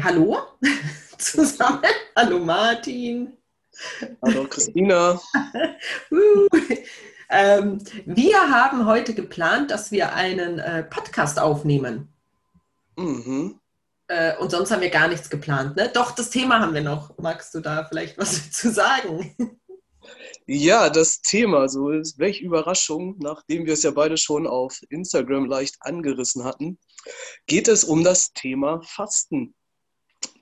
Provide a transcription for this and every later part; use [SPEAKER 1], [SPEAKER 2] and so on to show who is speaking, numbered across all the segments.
[SPEAKER 1] Hallo zusammen. Hallo Martin.
[SPEAKER 2] Hallo Christina.
[SPEAKER 1] ähm, wir haben heute geplant, dass wir einen äh, Podcast aufnehmen.
[SPEAKER 2] Mhm.
[SPEAKER 1] Äh, und sonst haben wir gar nichts geplant. Ne? Doch, das Thema haben wir noch. Magst du da vielleicht was zu sagen?
[SPEAKER 2] Ja, das Thema, so ist, welche Überraschung, nachdem wir es ja beide schon auf Instagram leicht angerissen hatten, geht es um das Thema Fasten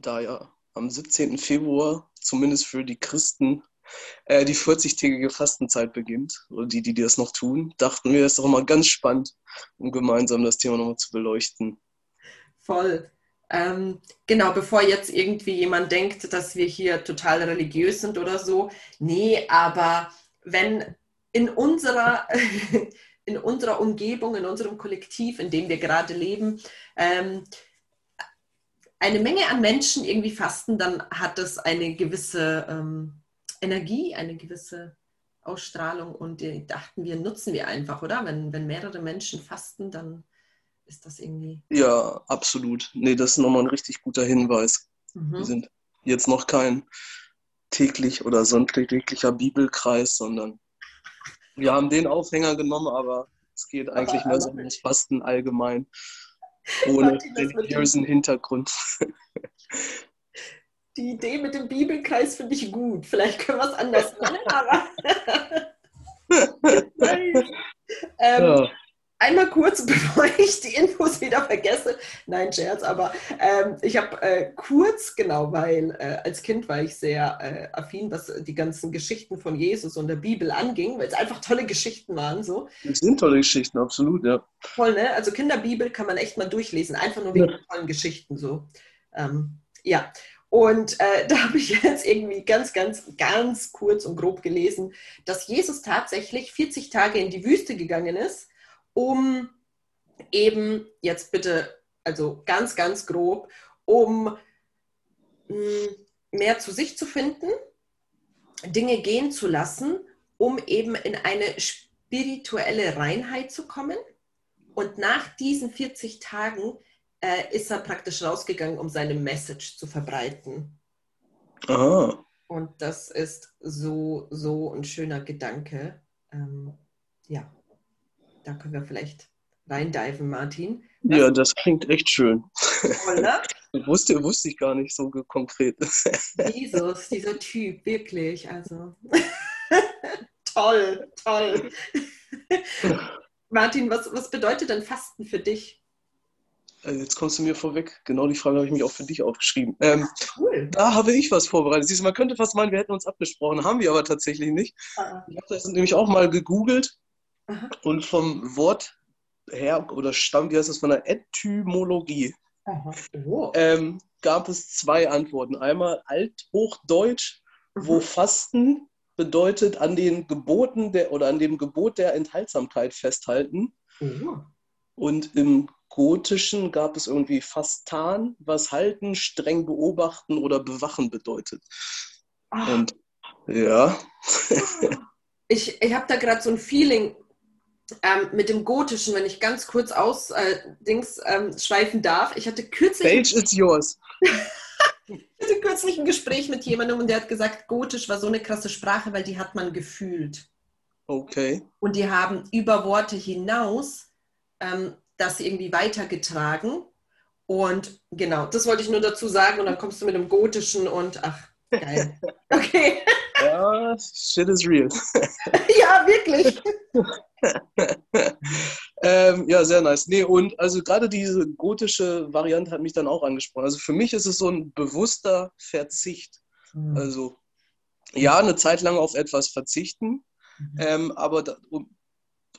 [SPEAKER 2] da ja am 17. Februar, zumindest für die Christen, äh, die 40-tägige Fastenzeit beginnt, oder die, die das noch tun, dachten wir, es ist doch mal ganz spannend, um gemeinsam das Thema nochmal zu beleuchten.
[SPEAKER 1] Voll. Ähm, genau, bevor jetzt irgendwie jemand denkt, dass wir hier total religiös sind oder so. Nee, aber wenn in unserer, in unserer Umgebung, in unserem Kollektiv, in dem wir gerade leben, ähm, eine Menge an Menschen irgendwie fasten, dann hat das eine gewisse ähm, Energie, eine gewisse Ausstrahlung und die dachten wir, nutzen wir einfach, oder? Wenn, wenn mehrere Menschen fasten, dann ist das irgendwie.
[SPEAKER 2] Ja, absolut. Nee, das ist nochmal ein richtig guter Hinweis. Mhm. Wir sind jetzt noch kein täglich oder sonntäglicher Bibelkreis, sondern wir haben den Aufhänger genommen, aber es geht eigentlich aber, mehr so um das Fasten allgemein. Ohne religiösen Hintergrund.
[SPEAKER 1] Die Idee mit dem Bibelkreis finde ich gut. Vielleicht können wir es anders nennen, aber. ähm, ja einmal kurz, bevor ich die Infos wieder vergesse, nein, Scherz, aber ähm, ich habe äh, kurz, genau, weil äh, als Kind war ich sehr äh, affin, was die ganzen Geschichten von Jesus und der Bibel anging, weil es einfach tolle Geschichten waren. So.
[SPEAKER 2] Es sind tolle Geschichten, absolut, ja.
[SPEAKER 1] Voll, ne? Also Kinderbibel kann man echt mal durchlesen, einfach nur wegen ja. tollen Geschichten so. Ähm, ja. Und äh, da habe ich jetzt irgendwie ganz, ganz, ganz kurz und grob gelesen, dass Jesus tatsächlich 40 Tage in die Wüste gegangen ist um eben, jetzt bitte, also ganz, ganz grob, um hm, mehr zu sich zu finden, Dinge gehen zu lassen, um eben in eine spirituelle Reinheit zu kommen. Und nach diesen 40 Tagen äh, ist er praktisch rausgegangen, um seine Message zu verbreiten.
[SPEAKER 2] Aha.
[SPEAKER 1] Und das ist so, so ein schöner Gedanke. Ähm, ja da können wir vielleicht reindiven, Martin.
[SPEAKER 2] Was ja, das klingt echt schön. Oder? wusste, wusste ich gar nicht so konkret.
[SPEAKER 1] Jesus, dieser Typ, wirklich. Also toll, toll. Martin, was, was bedeutet denn Fasten für dich?
[SPEAKER 2] Äh, jetzt kommst du mir vorweg. Genau die Frage habe ich mich auch für dich aufgeschrieben. Ähm, cool. Da habe ich was vorbereitet. Siehst du, man könnte fast meinen, wir hätten uns abgesprochen. Haben wir aber tatsächlich nicht. Ah. Ich habe das nämlich auch mal gegoogelt und vom Wort her oder stammt, wie heißt das, von der Etymologie, oh. ähm, gab es zwei Antworten. Einmal Althochdeutsch, mhm. wo Fasten bedeutet an den Geboten der oder an dem Gebot der Enthaltsamkeit festhalten. Mhm. Und im Gotischen gab es irgendwie Fastan, was halten, streng beobachten oder bewachen bedeutet. Ach. Und ja.
[SPEAKER 1] ich ich habe da gerade so ein Feeling, ähm, mit dem Gotischen, wenn ich ganz kurz aus äh, Dings ähm, schweifen darf. Ich hatte kürzlich.
[SPEAKER 2] Is yours.
[SPEAKER 1] ich hatte kürzlich ein Gespräch mit jemandem und der hat gesagt, Gotisch war so eine krasse Sprache, weil die hat man gefühlt.
[SPEAKER 2] Okay.
[SPEAKER 1] Und die haben über Worte hinaus ähm, das irgendwie weitergetragen. Und genau, das wollte ich nur dazu sagen. Und dann kommst du mit dem Gotischen und ach, geil. Okay.
[SPEAKER 2] Ja, shit is real.
[SPEAKER 1] ja, wirklich.
[SPEAKER 2] ähm, ja, sehr nice. Nee, und also gerade diese gotische Variante hat mich dann auch angesprochen. Also für mich ist es so ein bewusster Verzicht. Mhm. Also ja, eine Zeit lang auf etwas verzichten, mhm. ähm, aber da, um,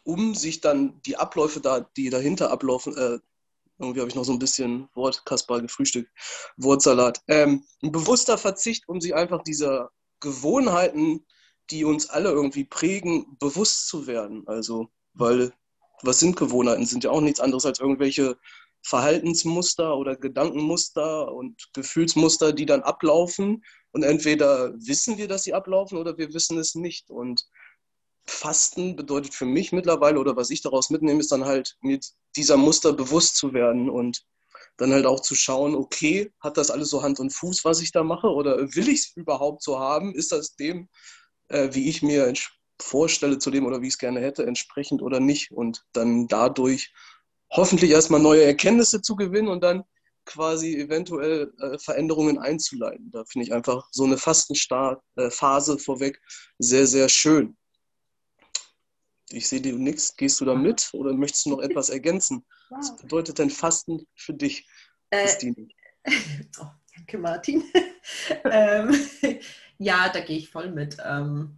[SPEAKER 2] um, sich dann die Abläufe da, die dahinter ablaufen, äh, irgendwie habe ich noch so ein bisschen Wort, Kaspar gefrühstückt, Wortsalat. Ähm, ein bewusster Verzicht, um sich einfach dieser Gewohnheiten die uns alle irgendwie prägen, bewusst zu werden. Also, weil was sind Gewohnheiten? Sind ja auch nichts anderes als irgendwelche Verhaltensmuster oder Gedankenmuster und Gefühlsmuster, die dann ablaufen. Und entweder wissen wir, dass sie ablaufen oder wir wissen es nicht. Und Fasten bedeutet für mich mittlerweile oder was ich daraus mitnehme, ist dann halt, mir dieser Muster bewusst zu werden und dann halt auch zu schauen, okay, hat das alles so Hand und Fuß, was ich da mache, oder will ich es überhaupt so haben? Ist das dem, äh, wie ich mir vorstelle, zu dem oder wie ich es gerne hätte, entsprechend oder nicht? Und dann dadurch hoffentlich erstmal neue Erkenntnisse zu gewinnen und dann quasi eventuell äh, Veränderungen einzuleiten. Da finde ich einfach so eine Fastenphase äh, vorweg sehr, sehr schön. Ich sehe dir nichts. Gehst du da mit oder möchtest du noch etwas ergänzen? Wow. Was bedeutet denn Fasten für dich,
[SPEAKER 1] äh, Christine? oh, danke, Martin. ähm, ja, da gehe ich voll mit. Ähm,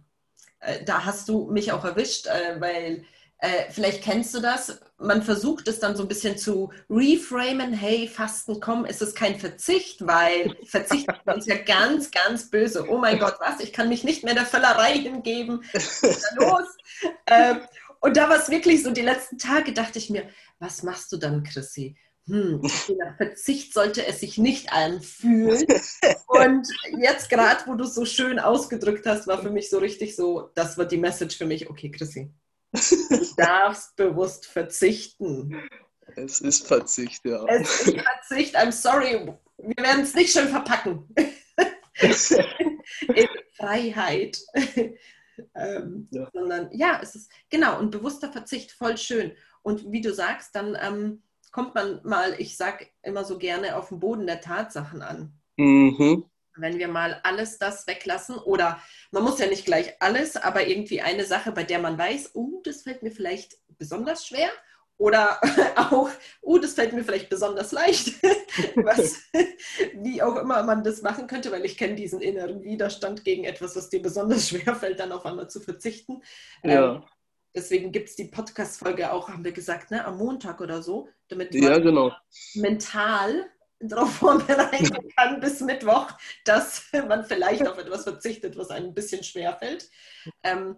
[SPEAKER 1] äh, da hast du mich auch erwischt, äh, weil äh, vielleicht kennst du das. Man versucht es dann so ein bisschen zu reframen. Hey, Fasten, komm, ist es kein Verzicht, weil Verzicht ist ja ganz, ganz böse. Oh mein Gott, was? Ich kann mich nicht mehr der Völlerei hingeben. Was ist da los? ähm, und da war es wirklich so, die letzten Tage dachte ich mir, was machst du dann, Chrissy? Hm, nach Verzicht sollte es sich nicht anfühlen. Und jetzt gerade, wo du es so schön ausgedrückt hast, war für mich so richtig so, das war die Message für mich, okay, Chrissy, du darfst bewusst verzichten.
[SPEAKER 2] Es ist Verzicht, ja.
[SPEAKER 1] Es ist Verzicht, I'm sorry, wir werden es nicht schön verpacken. In Freiheit. Ähm, ja. Sondern ja, es ist genau und bewusster Verzicht, voll schön. Und wie du sagst, dann ähm, kommt man mal, ich sag immer so gerne, auf den Boden der Tatsachen an. Mhm. Wenn wir mal alles das weglassen, oder man muss ja nicht gleich alles, aber irgendwie eine Sache, bei der man weiß, oh, das fällt mir vielleicht besonders schwer oder auch, oh, das fällt mir vielleicht besonders leicht, was, wie auch immer man das machen könnte, weil ich kenne diesen inneren Widerstand gegen etwas, was dir besonders schwer fällt, dann auf einmal zu verzichten. Ja. Ähm, deswegen gibt es die Podcast-Folge auch, haben wir gesagt, ne, am Montag oder so, damit man
[SPEAKER 2] ja, genau.
[SPEAKER 1] mental darauf vorbereiten kann bis Mittwoch, dass man vielleicht auf etwas verzichtet, was einem ein bisschen schwer fällt. Ähm,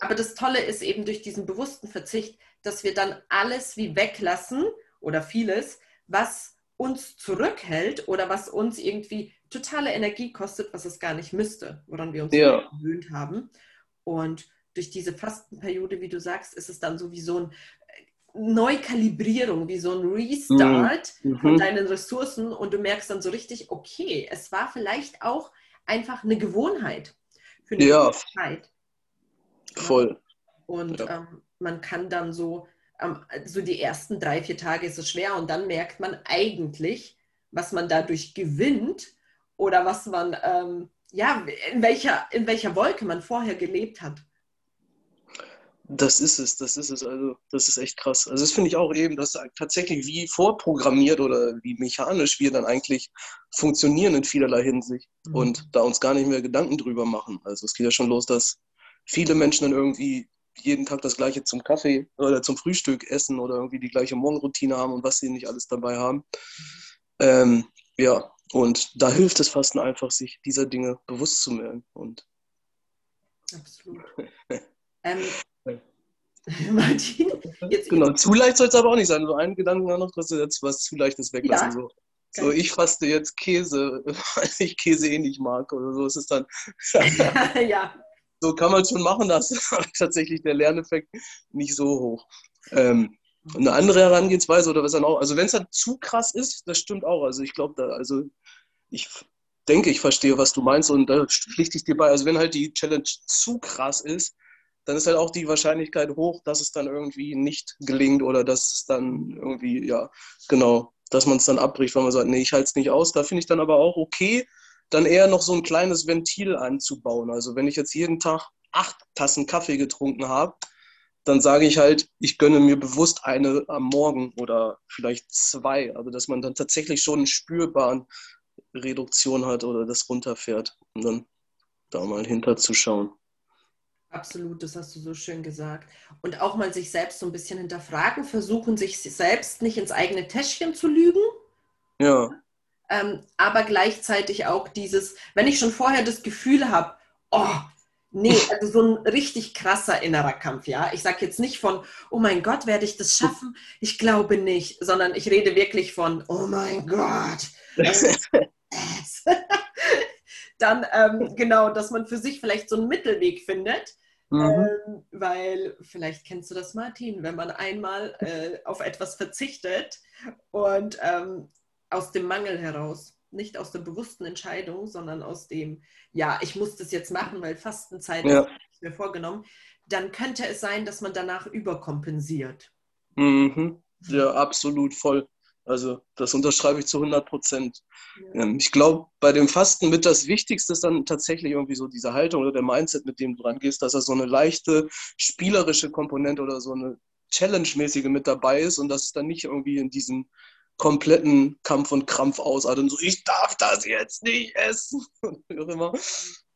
[SPEAKER 1] aber das Tolle ist eben durch diesen bewussten Verzicht, dass wir dann alles wie weglassen oder vieles, was uns zurückhält oder was uns irgendwie totale Energie kostet, was es gar nicht müsste, woran wir uns ja. gewöhnt haben. Und durch diese Fastenperiode, wie du sagst, ist es dann so wie so ein äh, Neukalibrierung, wie so ein Restart mhm. von deinen Ressourcen und du merkst dann so richtig, okay, es war vielleicht auch einfach eine Gewohnheit für eine
[SPEAKER 2] ja. Zeit. Voll.
[SPEAKER 1] Und ja. ähm, man kann dann so, ähm, so die ersten drei, vier Tage ist es schwer und dann merkt man eigentlich, was man dadurch gewinnt oder was man, ähm, ja, in welcher, in welcher Wolke man vorher gelebt hat.
[SPEAKER 2] Das ist es, das ist es. Also, das ist echt krass. Also, das finde ich auch eben, dass tatsächlich wie vorprogrammiert oder wie mechanisch wir dann eigentlich funktionieren in vielerlei Hinsicht mhm. und da uns gar nicht mehr Gedanken drüber machen. Also, es geht ja schon los, dass viele Menschen dann irgendwie jeden Tag das gleiche zum Kaffee oder zum Frühstück essen oder irgendwie die gleiche Morgenroutine haben und was sie nicht alles dabei haben. Ähm, ja, und da hilft es Fasten einfach, sich dieser Dinge bewusst zu werden. Und
[SPEAKER 1] Absolut. ähm, Martin,
[SPEAKER 2] jetzt genau, zu leicht soll es aber auch nicht sein. So einen Gedanken noch, dass du jetzt was zu leichtes weglassen. Ja. So. So, ich faste jetzt Käse, weil ich Käse eh nicht mag oder so. ist Es dann. ja so kann man es schon machen, das ist tatsächlich der Lerneffekt nicht so hoch. Ähm, eine andere Herangehensweise oder was dann auch, also wenn es dann zu krass ist, das stimmt auch. Also ich glaube, da, also ich denke, ich verstehe, was du meinst und da pflichte ich dir bei. Also wenn halt die Challenge zu krass ist, dann ist halt auch die Wahrscheinlichkeit hoch, dass es dann irgendwie nicht gelingt oder dass es dann irgendwie, ja, genau, dass man es dann abbricht, weil man sagt, nee, ich halte es nicht aus. Da finde ich dann aber auch okay, dann eher noch so ein kleines Ventil einzubauen. Also wenn ich jetzt jeden Tag acht Tassen Kaffee getrunken habe, dann sage ich halt, ich gönne mir bewusst eine am Morgen oder vielleicht zwei. Also dass man dann tatsächlich schon eine spürbare Reduktion hat oder das runterfährt, um dann da mal hinterzuschauen.
[SPEAKER 1] Absolut, das hast du so schön gesagt. Und auch mal sich selbst so ein bisschen hinterfragen, versuchen, sich selbst nicht ins eigene Täschchen zu lügen.
[SPEAKER 2] Ja
[SPEAKER 1] ähm, aber gleichzeitig auch dieses, wenn ich schon vorher das Gefühl habe, oh, nee, also so ein richtig krasser innerer Kampf, ja. Ich sage jetzt nicht von, oh mein Gott, werde ich das schaffen? Ich glaube nicht, sondern ich rede wirklich von, oh mein Gott. Dann ähm, genau, dass man für sich vielleicht so einen Mittelweg findet. Mhm. Ähm, weil vielleicht kennst du das, Martin, wenn man einmal äh, auf etwas verzichtet und ähm, aus dem Mangel heraus. Nicht aus der bewussten Entscheidung, sondern aus dem, ja, ich muss das jetzt machen, weil Fastenzeit ja. ist mir vorgenommen. Dann könnte es sein, dass man danach überkompensiert.
[SPEAKER 2] Mhm. Ja, absolut voll. Also das unterschreibe ich zu 100 Prozent. Ja. Ähm, ich glaube, bei dem Fasten mit das Wichtigste ist dann tatsächlich irgendwie so diese Haltung oder der Mindset, mit dem du dran gehst, dass er so eine leichte spielerische Komponente oder so eine Challenge-mäßige mit dabei ist und dass es dann nicht irgendwie in diesem kompletten Kampf und Krampf ausartet und so, ich darf das jetzt nicht essen und wie auch immer.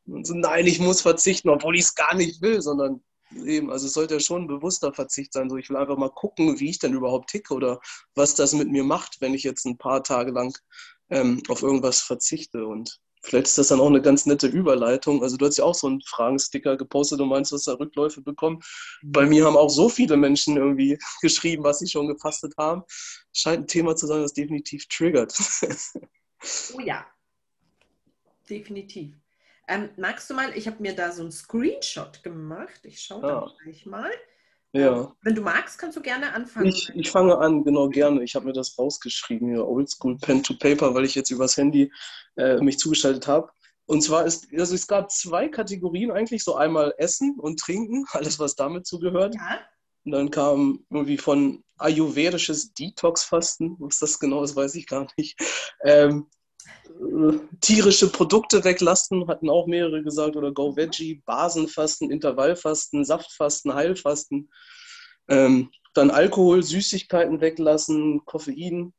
[SPEAKER 2] Und so, nein, ich muss verzichten, obwohl ich es gar nicht will, sondern Eben, also es sollte ja schon ein bewusster Verzicht sein. So, ich will einfach mal gucken, wie ich denn überhaupt ticke oder was das mit mir macht, wenn ich jetzt ein paar Tage lang ähm, auf irgendwas verzichte. Und vielleicht ist das dann auch eine ganz nette Überleitung. Also du hast ja auch so einen Fragensticker gepostet und meinst, du hast da Rückläufe bekommen. Bei mir haben auch so viele Menschen irgendwie geschrieben, was sie schon gefastet haben. Scheint ein Thema zu sein, das definitiv triggert.
[SPEAKER 1] oh ja, definitiv. Ähm, magst du mal, ich habe mir da so einen Screenshot gemacht. Ich schaue da ah. gleich mal.
[SPEAKER 2] Ja. Ähm,
[SPEAKER 1] wenn du magst, kannst du gerne anfangen.
[SPEAKER 2] Ich, ich fange an, genau gerne. Ich habe mir das rausgeschrieben, hier Oldschool Pen to Paper, weil ich jetzt übers Handy äh, mich zugeschaltet habe. Und zwar ist, also es gab zwei Kategorien eigentlich, so einmal Essen und Trinken, alles was damit zugehört. Ja. Und dann kam irgendwie von ayurvedisches Detox-Fasten, was das genau ist, weiß ich gar nicht. Ähm, tierische Produkte weglassen, hatten auch mehrere gesagt, oder Go Veggie, Basenfasten, Intervallfasten, Saftfasten, Heilfasten. Ähm, dann Alkohol, Süßigkeiten weglassen, Koffein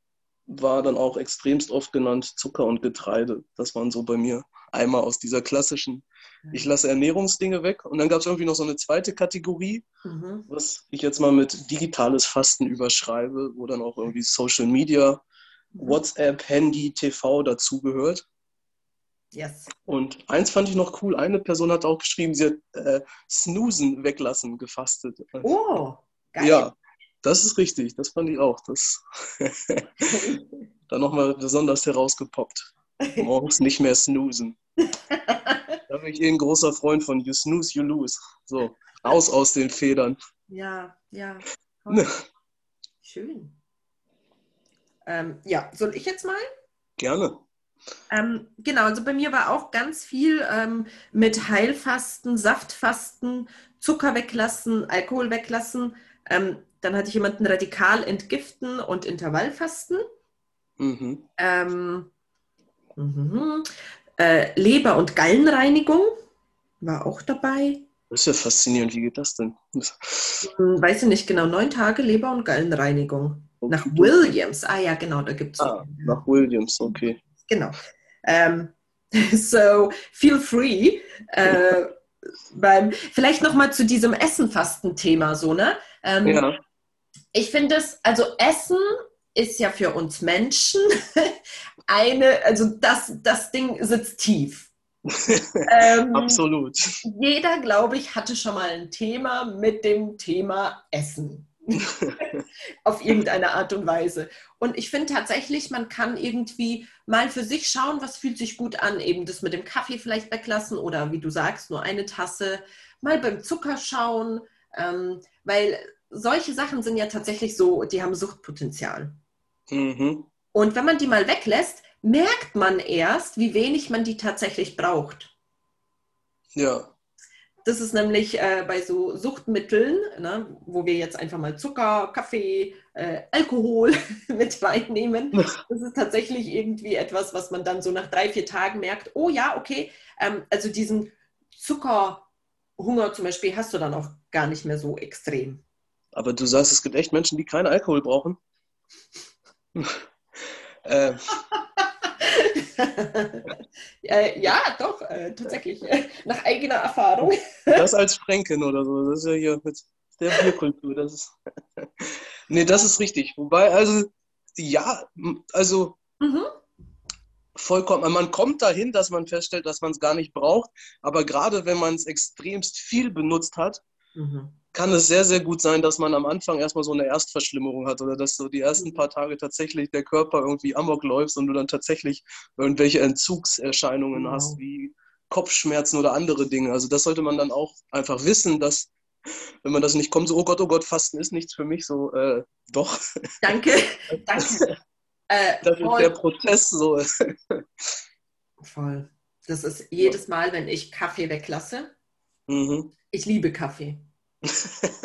[SPEAKER 2] war dann auch extremst oft genannt, Zucker und Getreide. Das waren so bei mir einmal aus dieser klassischen, ich lasse Ernährungsdinge weg. Und dann gab es irgendwie noch so eine zweite Kategorie, mhm. was ich jetzt mal mit digitales Fasten überschreibe, wo dann auch irgendwie Social Media WhatsApp, Handy, TV dazugehört.
[SPEAKER 1] Yes.
[SPEAKER 2] Und eins fand ich noch cool. Eine Person hat auch geschrieben, sie hat äh, Snoosen weglassen gefastet.
[SPEAKER 1] Oh,
[SPEAKER 2] geil. Ja, das ist richtig. Das fand ich auch. Das dann nochmal besonders herausgepoppt. Morgens nicht mehr snoosen. da bin ich eh ein großer Freund von You snooze, you lose. So, raus aus den Federn.
[SPEAKER 1] Ja, ja. Schön. Ähm, ja, soll ich jetzt mal?
[SPEAKER 2] Gerne.
[SPEAKER 1] Ähm, genau, also bei mir war auch ganz viel ähm, mit Heilfasten, Saftfasten, Zucker weglassen, Alkohol weglassen. Ähm, dann hatte ich jemanden radikal entgiften und Intervallfasten. Mhm. Ähm, mhm. Äh, Leber- und Gallenreinigung war auch dabei.
[SPEAKER 2] Das ist ja faszinierend. Wie geht das denn?
[SPEAKER 1] Hm, weiß ich nicht genau. Neun Tage Leber- und Gallenreinigung. Nach Williams. Ah ja, genau, da gibt es.
[SPEAKER 2] Ah, nach Williams, okay.
[SPEAKER 1] Genau. Ähm, so, feel free. Äh, beim, vielleicht nochmal zu diesem Essen-Fasten-Thema so, ne? Ähm, ja. Ich finde es, also Essen ist ja für uns Menschen eine, also das, das Ding sitzt tief.
[SPEAKER 2] ähm, Absolut.
[SPEAKER 1] Jeder, glaube ich, hatte schon mal ein Thema mit dem Thema Essen. auf irgendeine Art und Weise. Und ich finde tatsächlich, man kann irgendwie mal für sich schauen, was fühlt sich gut an. Eben das mit dem Kaffee vielleicht weglassen oder wie du sagst, nur eine Tasse. Mal beim Zucker schauen, ähm, weil solche Sachen sind ja tatsächlich so, die haben Suchtpotenzial. Mhm. Und wenn man die mal weglässt, merkt man erst, wie wenig man die tatsächlich braucht.
[SPEAKER 2] Ja.
[SPEAKER 1] Das ist nämlich äh, bei so Suchtmitteln, ne, wo wir jetzt einfach mal Zucker, Kaffee, äh, Alkohol mit reinnehmen. Das ist tatsächlich irgendwie etwas, was man dann so nach drei, vier Tagen merkt, oh ja, okay, ähm, also diesen Zuckerhunger zum Beispiel hast du dann auch gar nicht mehr so extrem.
[SPEAKER 2] Aber du sagst, es gibt echt Menschen, die keinen Alkohol brauchen.
[SPEAKER 1] äh, äh, ja, doch, äh, tatsächlich. Nach eigener Erfahrung.
[SPEAKER 2] das als Fränken oder so. Das ist ja hier mit der Bierkultur. Das ist nee, das ist richtig. Wobei, also, ja, also. Mhm. Vollkommen. Man kommt dahin, dass man feststellt, dass man es gar nicht braucht. Aber gerade wenn man es extremst viel benutzt hat, mhm kann es sehr, sehr gut sein, dass man am Anfang erstmal so eine Erstverschlimmerung hat oder dass so die ersten paar Tage tatsächlich der Körper irgendwie amok läuft und du dann tatsächlich irgendwelche Entzugserscheinungen wow. hast, wie Kopfschmerzen oder andere Dinge. Also das sollte man dann auch einfach wissen, dass wenn man das nicht kommt, so, oh Gott, oh Gott, Fasten ist nichts für mich, so, äh, doch.
[SPEAKER 1] Danke, danke.
[SPEAKER 2] Äh, das ist der Prozess so.
[SPEAKER 1] voll. Das ist jedes Mal, wenn ich Kaffee weglasse. Mhm. Ich liebe Kaffee.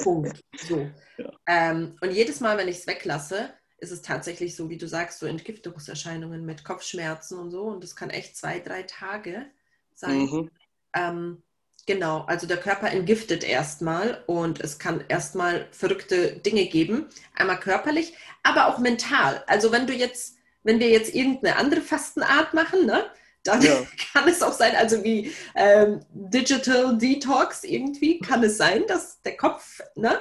[SPEAKER 1] Punkt. So. Ja. Ähm, und jedes Mal, wenn ich es weglasse, ist es tatsächlich so, wie du sagst, so Entgiftungserscheinungen mit Kopfschmerzen und so. Und das kann echt zwei, drei Tage sein. Mhm. Ähm, genau, also der Körper entgiftet erstmal und es kann erstmal verrückte Dinge geben. Einmal körperlich, aber auch mental. Also wenn du jetzt, wenn wir jetzt irgendeine andere Fastenart machen, ne? Dann ja. kann es auch sein, also wie ähm, Digital Detox irgendwie, kann es sein, dass der Kopf ne,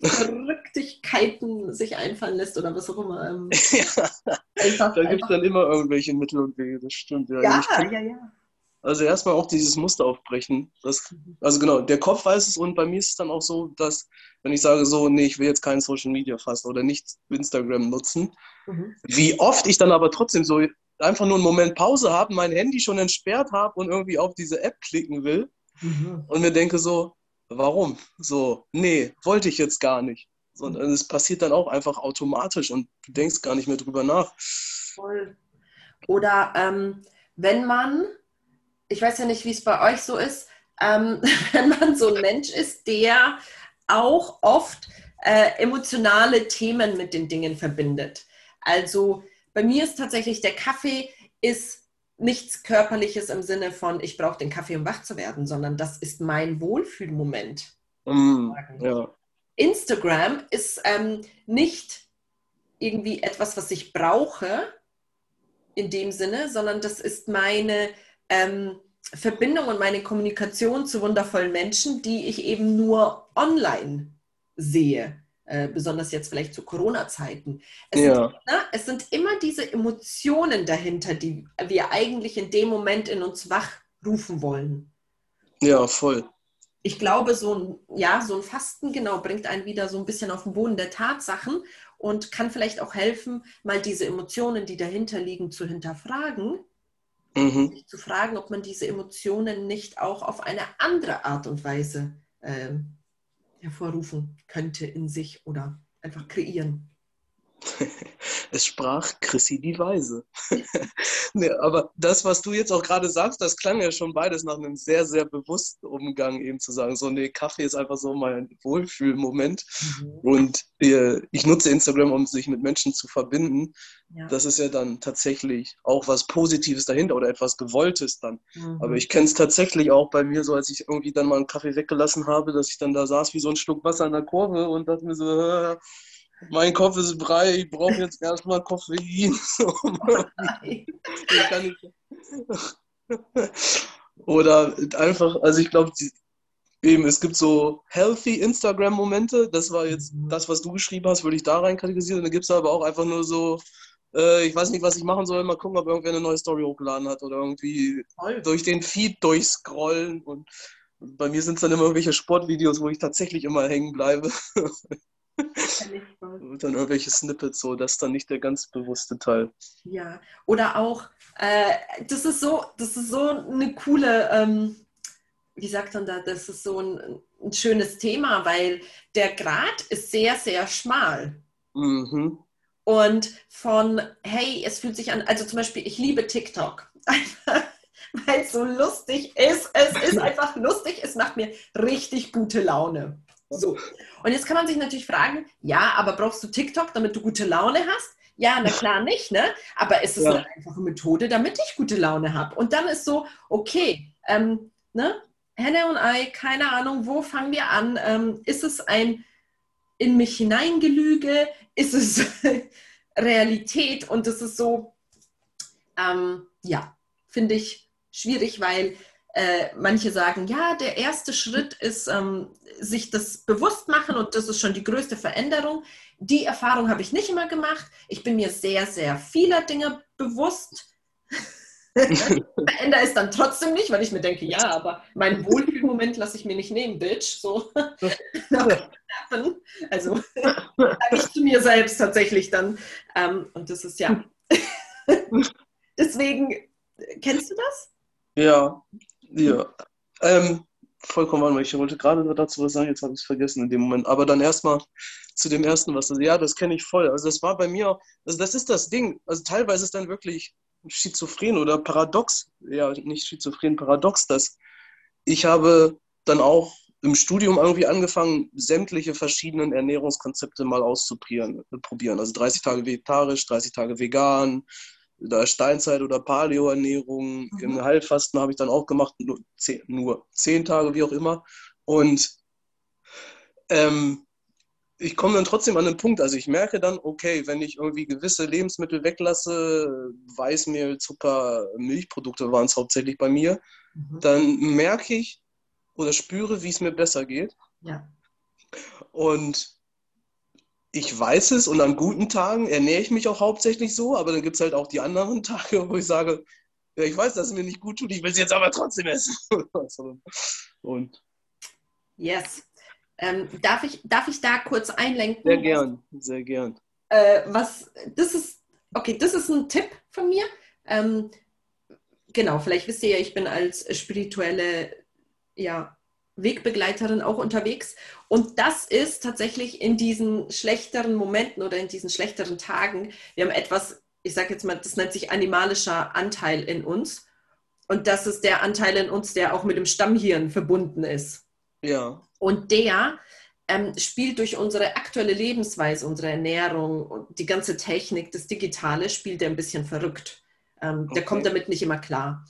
[SPEAKER 1] Verrücktigkeiten sich einfallen lässt oder was auch immer. Ähm,
[SPEAKER 2] ja. einfach, da gibt es dann immer irgendwelche Mittel und Wege, das stimmt.
[SPEAKER 1] Ja, ja, ja, ja.
[SPEAKER 2] Also erstmal auch dieses Muster aufbrechen. Das, also genau, der Kopf weiß es und bei mir ist es dann auch so, dass wenn ich sage so, nee, ich will jetzt kein Social Media fassen oder nicht Instagram nutzen, mhm. wie oft ich dann aber trotzdem so einfach nur einen Moment Pause habe, mein Handy schon entsperrt habe und irgendwie auf diese App klicken will mhm. und mir denke so, warum? So, nee, wollte ich jetzt gar nicht. Sondern es passiert dann auch einfach automatisch und du denkst gar nicht mehr drüber nach.
[SPEAKER 1] Voll. Oder ähm, wenn man, ich weiß ja nicht, wie es bei euch so ist, ähm, wenn man so ein Mensch ist, der auch oft äh, emotionale Themen mit den Dingen verbindet. Also bei mir ist tatsächlich der Kaffee ist nichts Körperliches im Sinne von, ich brauche den Kaffee, um wach zu werden, sondern das ist mein Wohlfühlmoment. Mm, ja. Instagram ist ähm, nicht irgendwie etwas, was ich brauche in dem Sinne, sondern das ist meine ähm, Verbindung und meine Kommunikation zu wundervollen Menschen, die ich eben nur online sehe. Äh, besonders jetzt vielleicht zu Corona-Zeiten. Es, ja. ne, es, sind immer diese Emotionen dahinter, die wir eigentlich in dem Moment in uns wachrufen wollen.
[SPEAKER 2] Ja, voll.
[SPEAKER 1] Ich glaube, so ein, ja, so ein Fasten genau bringt einen wieder so ein bisschen auf den Boden der Tatsachen und kann vielleicht auch helfen, mal diese Emotionen, die dahinter liegen, zu hinterfragen. Mhm. Zu fragen, ob man diese Emotionen nicht auch auf eine andere Art und Weise ähm, hervorrufen könnte in sich oder einfach kreieren.
[SPEAKER 2] Es sprach Chrissy die Weise. nee, aber das, was du jetzt auch gerade sagst, das klang ja schon beides nach einem sehr, sehr bewussten Umgang, eben zu sagen, so, nee, Kaffee ist einfach so mein Wohlfühlmoment. Mhm. Und äh, ich nutze Instagram, um sich mit Menschen zu verbinden. Ja. Das ist ja dann tatsächlich auch was Positives dahinter oder etwas Gewolltes dann. Mhm. Aber ich kenne es tatsächlich auch bei mir so, als ich irgendwie dann mal einen Kaffee weggelassen habe, dass ich dann da saß wie so ein Schluck Wasser in der Kurve und dachte mir so, äh, mein Kopf ist brei, ich brauche jetzt erstmal Koffein. Oder einfach, also ich glaube, eben, es gibt so healthy Instagram-Momente. Das war jetzt mhm. das, was du geschrieben hast, würde ich da rein kategorisieren. dann gibt es aber auch einfach nur so, äh, ich weiß nicht, was ich machen soll, mal gucken, ob irgendwer eine neue Story hochgeladen hat oder irgendwie durch den Feed durchscrollen. Und bei mir sind es dann immer irgendwelche Sportvideos, wo ich tatsächlich immer hängen bleibe. Und dann irgendwelche Snippets, so, das ist dann nicht der ganz bewusste Teil.
[SPEAKER 1] Ja, oder auch, äh, das ist so, das ist so eine coole, ähm, wie sagt man da, das ist so ein, ein, schönes Thema, weil der Grad ist sehr, sehr schmal. Mhm. Und von, hey, es fühlt sich an, also zum Beispiel, ich liebe TikTok. weil es so lustig ist. Es ist einfach lustig, es macht mir richtig gute Laune. So. Und jetzt kann man sich natürlich fragen, ja, aber brauchst du TikTok, damit du gute Laune hast? Ja, na klar nicht, ne? Aber ist es ja. eine einfache Methode, damit ich gute Laune habe? Und dann ist so, okay, ähm, ne? Henne und Ei, keine Ahnung, wo fangen wir an? Ähm, ist es ein in mich hineingelüge? Ist es Realität? Und das ist so, ähm, ja, finde ich schwierig, weil äh, manche sagen, ja, der erste Schritt ist, ähm, sich das bewusst machen und das ist schon die größte Veränderung. Die Erfahrung habe ich nicht immer gemacht. Ich bin mir sehr, sehr vieler Dinge bewusst. Verändere es dann trotzdem nicht, weil ich mir denke, ja, aber meinen Wohlfühlmoment lasse ich mir nicht nehmen, Bitch. So. also sage ich zu mir selbst tatsächlich dann. Ähm, und das ist ja. Deswegen, kennst du das?
[SPEAKER 2] Ja, ja, ähm, vollkommen anders. Ich wollte gerade dazu was sagen, jetzt habe ich es vergessen in dem Moment. Aber dann erstmal zu dem ersten, was du, ja, das kenne ich voll. Also das war bei mir, also das ist das Ding. Also teilweise ist dann wirklich schizophren oder paradox, ja, nicht schizophren, paradox, dass ich habe dann auch im Studium irgendwie angefangen, sämtliche verschiedenen Ernährungskonzepte mal auszuprobieren. Also 30 Tage vegetarisch, 30 Tage vegan, da Steinzeit- oder Paleo-Ernährung. Mhm. Im Heilfasten habe ich dann auch gemacht, nur zehn, nur zehn Tage, wie auch immer. Und ähm, ich komme dann trotzdem an den Punkt, also ich merke dann, okay, wenn ich irgendwie gewisse Lebensmittel weglasse, Weißmehl, Zucker, Milchprodukte waren es hauptsächlich bei mir, mhm. dann merke ich oder spüre, wie es mir besser geht.
[SPEAKER 1] Ja.
[SPEAKER 2] Und ich weiß es und an guten Tagen ernähre ich mich auch hauptsächlich so, aber dann gibt es halt auch die anderen Tage, wo ich sage, ja, ich weiß, dass es mir nicht gut tut, ich will es jetzt aber trotzdem essen. und
[SPEAKER 1] yes. Ähm, darf, ich, darf ich da kurz einlenken?
[SPEAKER 2] Sehr gern, sehr gern.
[SPEAKER 1] Äh, was, das ist, okay, das ist ein Tipp von mir. Ähm, genau, vielleicht wisst ihr ja, ich bin als spirituelle ja, Wegbegleiterin auch unterwegs. Und das ist tatsächlich in diesen schlechteren Momenten oder in diesen schlechteren Tagen, wir haben etwas, ich sage jetzt mal, das nennt sich animalischer Anteil in uns. Und das ist der Anteil in uns, der auch mit dem Stammhirn verbunden ist.
[SPEAKER 2] Ja.
[SPEAKER 1] Und der ähm, spielt durch unsere aktuelle Lebensweise, unsere Ernährung und die ganze Technik, das Digitale, spielt er ein bisschen verrückt. Ähm, okay. Der kommt damit nicht immer klar.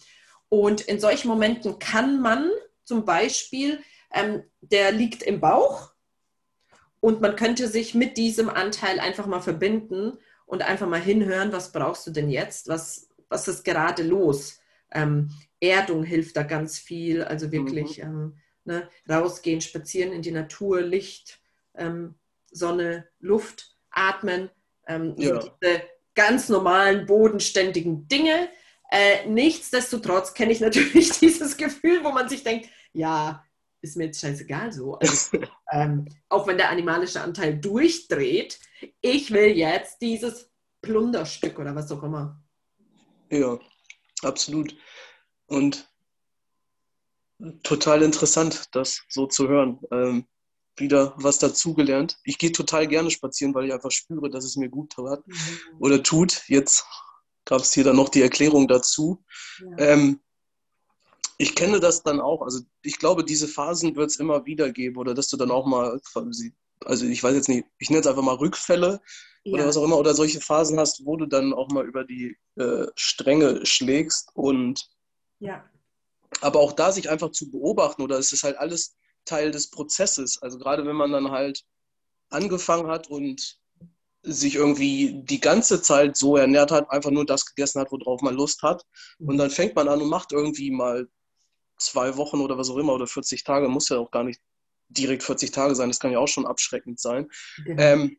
[SPEAKER 1] Und in solchen Momenten kann man zum Beispiel, ähm, der liegt im Bauch und man könnte sich mit diesem Anteil einfach mal verbinden und einfach mal hinhören, was brauchst du denn jetzt? Was, was ist gerade los? Ähm, Erdung hilft da ganz viel, also wirklich mhm. ähm, ne, rausgehen, spazieren in die Natur, Licht, ähm, Sonne, Luft, atmen, ähm, ja. diese ganz normalen, bodenständigen Dinge. Äh, nichtsdestotrotz kenne ich natürlich dieses Gefühl, wo man sich denkt, ja, ist mir jetzt scheißegal so. Also, ähm, auch wenn der animalische Anteil durchdreht, ich will jetzt dieses Plunderstück oder was auch immer.
[SPEAKER 2] Ja, absolut. Und total interessant, das so zu hören. Ähm, wieder was dazugelernt. Ich gehe total gerne spazieren, weil ich einfach spüre, dass es mir gut tat mhm. oder tut. Jetzt gab es hier dann noch die Erklärung dazu. Ja. Ähm, ich kenne das dann auch. Also ich glaube, diese Phasen wird es immer wieder geben oder dass du dann auch mal, also ich weiß jetzt nicht, ich nenne es einfach mal Rückfälle ja. oder was auch immer oder solche Phasen hast, wo du dann auch mal über die äh, Stränge schlägst und
[SPEAKER 1] ja.
[SPEAKER 2] Aber auch da sich einfach zu beobachten oder es ist halt alles Teil des Prozesses. Also gerade wenn man dann halt angefangen hat und sich irgendwie die ganze Zeit so ernährt hat, einfach nur das gegessen hat, worauf man Lust hat. Und mhm. dann fängt man an und macht irgendwie mal zwei Wochen oder was auch immer oder 40 Tage, muss ja auch gar nicht direkt 40 Tage sein, das kann ja auch schon abschreckend sein. Genau. Ähm,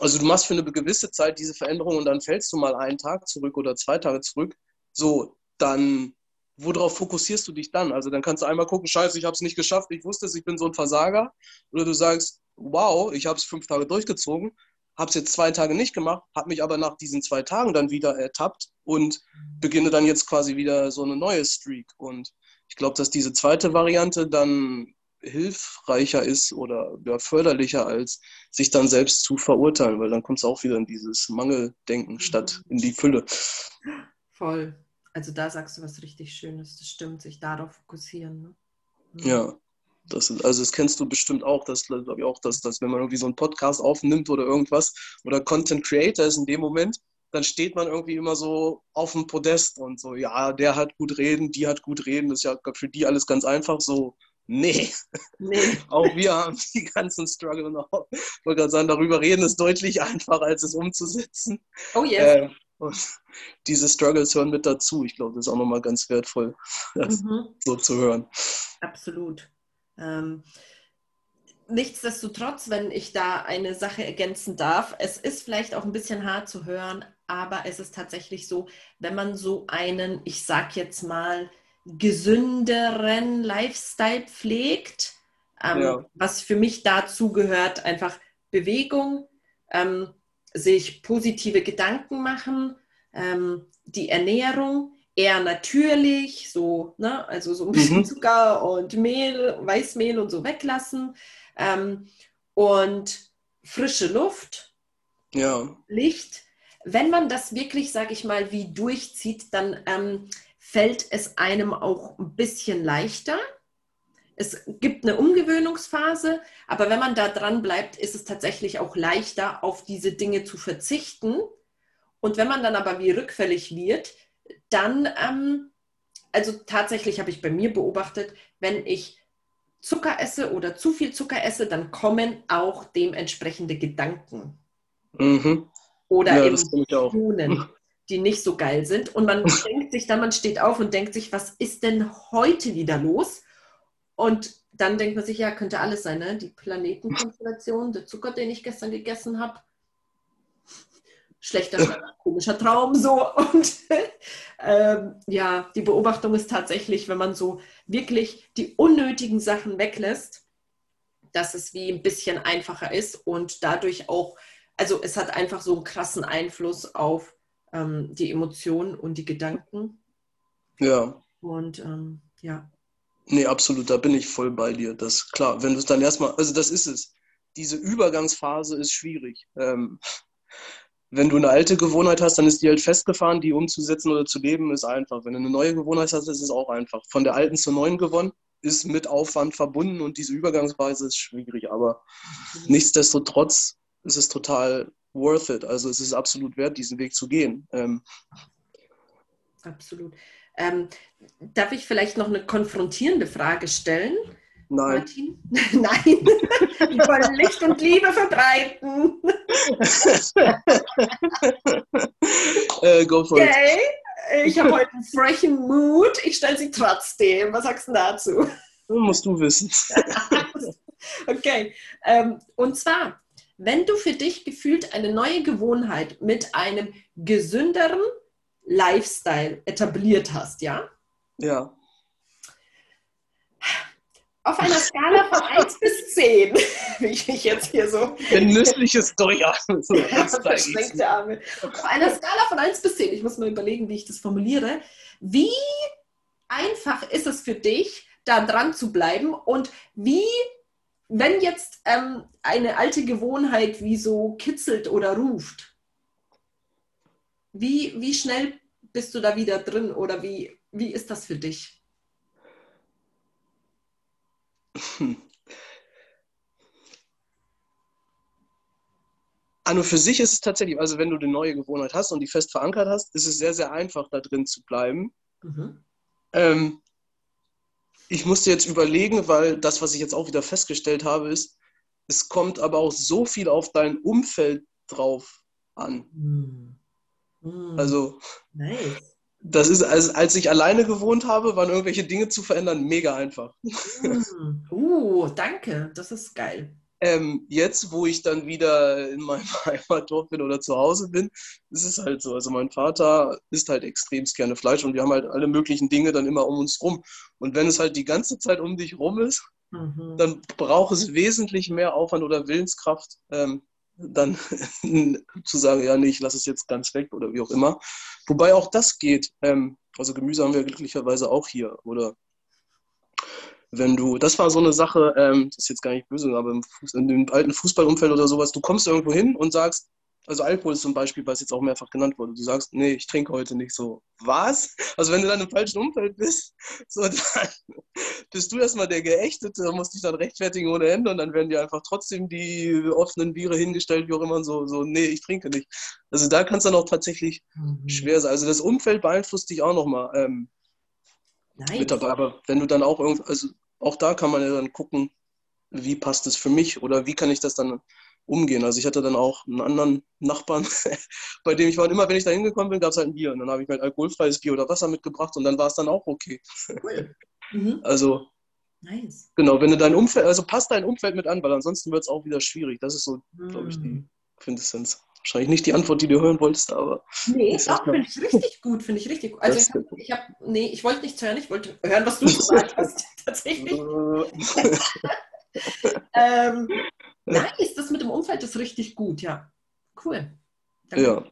[SPEAKER 2] also du machst für eine gewisse Zeit diese Veränderung und dann fällst du mal einen Tag zurück oder zwei Tage zurück. So, dann worauf fokussierst du dich dann? Also dann kannst du einmal gucken, scheiße, ich habe es nicht geschafft, ich wusste es, ich bin so ein Versager. Oder du sagst, wow, ich habe es fünf Tage durchgezogen, habe es jetzt zwei Tage nicht gemacht, habe mich aber nach diesen zwei Tagen dann wieder ertappt und beginne dann jetzt quasi wieder so eine neue Streak. Und ich glaube, dass diese zweite Variante dann hilfreicher ist oder ja, förderlicher, als sich dann selbst zu verurteilen, weil dann kommt es auch wieder in dieses Mangeldenken statt in die Fülle.
[SPEAKER 1] Voll. Also da sagst du was richtig Schönes, das stimmt, sich darauf fokussieren. Ne?
[SPEAKER 2] Mhm. Ja, das ist, also das kennst du bestimmt auch, dass, glaube ich auch, dass, dass wenn man irgendwie so einen Podcast aufnimmt oder irgendwas oder Content Creator ist in dem Moment, dann steht man irgendwie immer so auf dem Podest und so, ja, der hat gut reden, die hat gut reden, das ist ja für die alles ganz einfach, so, nee. nee. auch wir haben die ganzen Struggle noch. Ich wollte gerade sagen, darüber reden ist deutlich einfacher, als es umzusetzen.
[SPEAKER 1] Oh yes.
[SPEAKER 2] Äh, und diese Struggles hören mit dazu. Ich glaube, das ist auch nochmal ganz wertvoll, das mhm. so zu hören.
[SPEAKER 1] Absolut. Ähm, nichtsdestotrotz, wenn ich da eine Sache ergänzen darf, es ist vielleicht auch ein bisschen hart zu hören, aber es ist tatsächlich so, wenn man so einen, ich sag jetzt mal, gesünderen Lifestyle pflegt, ähm, ja. was für mich dazu gehört, einfach Bewegung, ähm, sich positive Gedanken machen, ähm, die Ernährung eher natürlich, so, ne, also so ein bisschen mhm. Zucker und Mehl, Weißmehl und so weglassen. Ähm, und frische Luft,
[SPEAKER 2] ja.
[SPEAKER 1] Licht. Wenn man das wirklich, sage ich mal, wie durchzieht, dann ähm, fällt es einem auch ein bisschen leichter. Es gibt eine Umgewöhnungsphase, aber wenn man da dran bleibt, ist es tatsächlich auch leichter, auf diese Dinge zu verzichten. Und wenn man dann aber wie rückfällig wird, dann, ähm, also tatsächlich habe ich bei mir beobachtet, wenn ich Zucker esse oder zu viel Zucker esse, dann kommen auch dementsprechende Gedanken.
[SPEAKER 2] Mhm.
[SPEAKER 1] Oder
[SPEAKER 2] Ja,
[SPEAKER 1] eben die nicht so geil sind. Und man denkt sich dann, man steht auf und denkt sich, was ist denn heute wieder los? Und dann denkt man sich, ja, könnte alles sein, ne? Die Planetenkonstellation, der Zucker, den ich gestern gegessen habe. Schlechter, komischer Traum, so. Und ähm, ja, die Beobachtung ist tatsächlich, wenn man so wirklich die unnötigen Sachen weglässt, dass es wie ein bisschen einfacher ist und dadurch auch, also es hat einfach so einen krassen Einfluss auf ähm, die Emotionen und die Gedanken.
[SPEAKER 2] Ja.
[SPEAKER 1] Und ähm, ja,
[SPEAKER 2] Nee, absolut, da bin ich voll bei dir. Das ist klar. Wenn du es dann erstmal, also das ist es. Diese Übergangsphase ist schwierig. Ähm, wenn du eine alte Gewohnheit hast, dann ist die halt festgefahren, die umzusetzen oder zu leben, ist einfach. Wenn du eine neue Gewohnheit hast, ist es auch einfach. Von der alten zur neuen gewonnen, ist mit Aufwand verbunden und diese Übergangsphase ist schwierig. Aber nichtsdestotrotz ist es total worth it. Also es ist absolut wert, diesen Weg zu gehen. Ähm,
[SPEAKER 1] absolut. Ähm, darf ich vielleicht noch eine konfrontierende Frage stellen?
[SPEAKER 2] nein.
[SPEAKER 1] Martin? Nein, wir wollen Licht und Liebe verbreiten.
[SPEAKER 2] äh, go for it.
[SPEAKER 1] Okay, ich habe heute einen frechen Mood. Ich stelle sie trotzdem. Was sagst du dazu?
[SPEAKER 2] Musst du wissen.
[SPEAKER 1] Okay, ähm, und zwar, wenn du für dich gefühlt eine neue Gewohnheit mit einem gesünderen Lifestyle etabliert hast, ja?
[SPEAKER 2] Ja.
[SPEAKER 1] Auf einer Skala von 1 bis 10, wie ich mich jetzt hier so
[SPEAKER 2] Durchatmen. Jetzt zeig ich's.
[SPEAKER 1] verschränkte Arme. Auf einer Skala von 1 bis 10, ich muss mal überlegen, wie ich das formuliere. Wie einfach ist es für dich, da dran zu bleiben und wie, wenn jetzt ähm, eine alte Gewohnheit wie so kitzelt oder ruft, wie, wie schnell bist du da wieder drin oder wie, wie ist das für dich?
[SPEAKER 2] An und für sich ist es tatsächlich, also wenn du eine neue Gewohnheit hast und die fest verankert hast, ist es sehr, sehr einfach, da drin zu bleiben.
[SPEAKER 1] Mhm.
[SPEAKER 2] Ähm, ich musste jetzt überlegen, weil das, was ich jetzt auch wieder festgestellt habe, ist, es kommt aber auch so viel auf dein Umfeld drauf an.
[SPEAKER 1] Mhm. Mhm.
[SPEAKER 2] Also,
[SPEAKER 1] nice.
[SPEAKER 2] das ist, als, als ich alleine gewohnt habe, waren irgendwelche Dinge zu verändern mega einfach.
[SPEAKER 1] Mhm. Uh, danke, das ist geil.
[SPEAKER 2] Ähm, jetzt, wo ich dann wieder in meinem Heimatdorf bin oder zu Hause bin, ist es halt so. Also mein Vater isst halt extremst gerne Fleisch und wir haben halt alle möglichen Dinge dann immer um uns rum. Und wenn es halt die ganze Zeit um dich rum ist,
[SPEAKER 1] Mhm.
[SPEAKER 2] dann braucht es wesentlich mehr Aufwand oder Willenskraft, ähm, dann zu sagen, ja, nee, ich lasse es jetzt ganz weg oder wie auch immer. Wobei auch das geht. Ähm, also Gemüse haben wir glücklicherweise auch hier. Oder wenn du, das war so eine Sache, ähm, das ist jetzt gar nicht böse, aber im, Fuß, in dem alten Fußballumfeld oder sowas, du kommst irgendwo hin und sagst, also Alkohol ist zum Beispiel, was jetzt auch mehrfach genannt wurde, du sagst, nee, ich trinke heute nicht so. Was? Also wenn du dann im falschen Umfeld bist, so dann bist du erstmal der Geächtete, musst dich dann rechtfertigen ohne Ende und dann werden dir einfach trotzdem die offenen Biere hingestellt, wie auch immer, so, so nee, ich trinke nicht. Also da kann es dann auch tatsächlich
[SPEAKER 1] Mhm.
[SPEAKER 2] schwer sein. Also das Umfeld beeinflusst dich auch nochmal ähm,
[SPEAKER 1] Nice.
[SPEAKER 2] mit dabei. Aber wenn du dann auch irgendwie, also auch da kann man ja dann gucken, wie passt es für mich oder wie kann ich das dann umgehen. Also ich hatte dann auch einen anderen Nachbarn, bei dem ich war, und immer wenn ich da hingekommen bin, gab es halt ein Bier. Und dann habe ich mir halt alkoholfreies Bier oder Wasser mitgebracht und dann war es dann auch okay.
[SPEAKER 1] Cool. Mhm.
[SPEAKER 2] Also
[SPEAKER 1] Nice.
[SPEAKER 2] genau, wenn du dein Umfeld, also passt dein Umfeld mit an, weil ansonsten wird es auch wieder schwierig. Das ist so, glaube ich, die
[SPEAKER 1] Mhm.
[SPEAKER 2] Quintessenz. Wahrscheinlich nicht die Antwort, die du hören wolltest, aber
[SPEAKER 1] Nee,
[SPEAKER 2] Ist
[SPEAKER 1] doch,
[SPEAKER 2] das
[SPEAKER 1] finde ich richtig gut, finde ich richtig gut. Also
[SPEAKER 2] Das
[SPEAKER 1] ich habe, hab, nee, ich wollte nichts hören, ich wollte hören, was du gesagt hast, tatsächlich.
[SPEAKER 2] äh,
[SPEAKER 1] Ähm, nice, das mit dem Umfeld ist richtig gut, ja. Cool. Danke.
[SPEAKER 2] ja.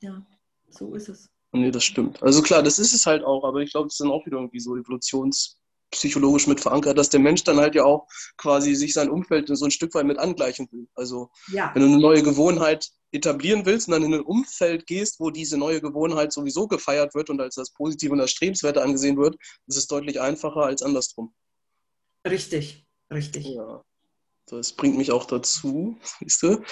[SPEAKER 1] Ja, so ist es.
[SPEAKER 2] Nee, das stimmt. Also klar, das ist es halt auch, aber ich glaube, das ist dann auch wieder irgendwie so Evolutions, psychologisch mit verankert, dass der Mensch dann halt ja auch quasi sich sein Umfeld so ein Stück weit mit angleichen will. Also ja. wenn du eine neue Gewohnheit etablieren willst und dann in ein Umfeld gehst, wo diese neue Gewohnheit sowieso gefeiert wird und als das Positive und das Strebenswerte angesehen wird, ist es deutlich einfacher als andersrum.
[SPEAKER 1] Richtig, richtig.
[SPEAKER 2] Ja. Das bringt mich auch dazu, siehst du,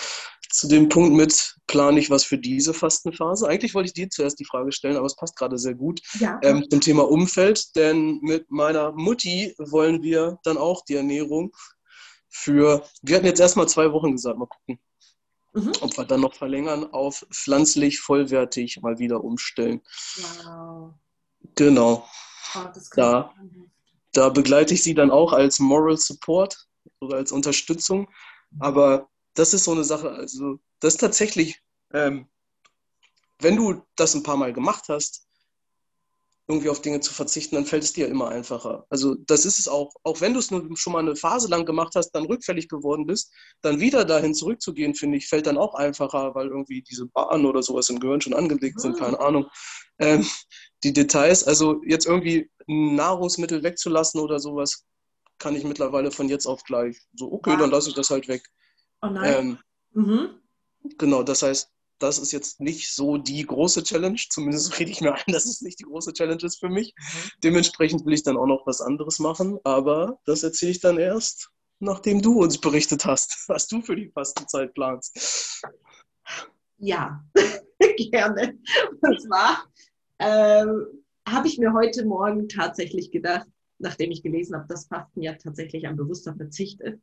[SPEAKER 2] zu dem Punkt mit, plane ich was für diese Fastenphase? Eigentlich wollte ich dir zuerst die Frage stellen, aber es passt gerade sehr gut ja. ähm, zum Thema Umfeld, denn mit meiner Mutti wollen wir dann auch die Ernährung für, wir hatten jetzt erstmal zwei Wochen gesagt, mal gucken, mhm. ob wir dann noch verlängern, auf pflanzlich vollwertig mal wieder umstellen. Wow. Genau. Oh, da, da begleite ich sie dann auch als Moral Support oder als Unterstützung. Aber das ist so eine Sache, also das ist tatsächlich, ähm, wenn du das ein paar Mal gemacht hast, irgendwie auf Dinge zu verzichten, dann fällt es dir immer einfacher. Also das ist es auch, auch wenn du es nur schon mal eine Phase lang gemacht hast, dann rückfällig geworden bist, dann wieder dahin zurückzugehen, finde ich, fällt dann auch einfacher, weil irgendwie diese Bahnen oder sowas im Gehirn schon angelegt sind, keine ah. Ahnung. Ähm, die Details, also jetzt irgendwie Nahrungsmittel wegzulassen oder sowas, kann ich mittlerweile von jetzt auf gleich. So, okay, wow. dann lasse ich das halt weg. Oh nein. Ähm, mhm. Genau, das heißt, das ist jetzt nicht so die große Challenge. Zumindest rede ich mir ein, dass es nicht die große Challenge ist für mich. Mhm. Dementsprechend will ich dann auch noch was anderes machen. Aber das erzähle ich dann erst, nachdem du uns berichtet hast, was du für die Fastenzeit planst.
[SPEAKER 1] Ja, gerne. Und zwar ähm, habe ich mir heute Morgen tatsächlich gedacht, nachdem ich gelesen habe, dass Fasten ja tatsächlich ein bewusster Verzicht ist,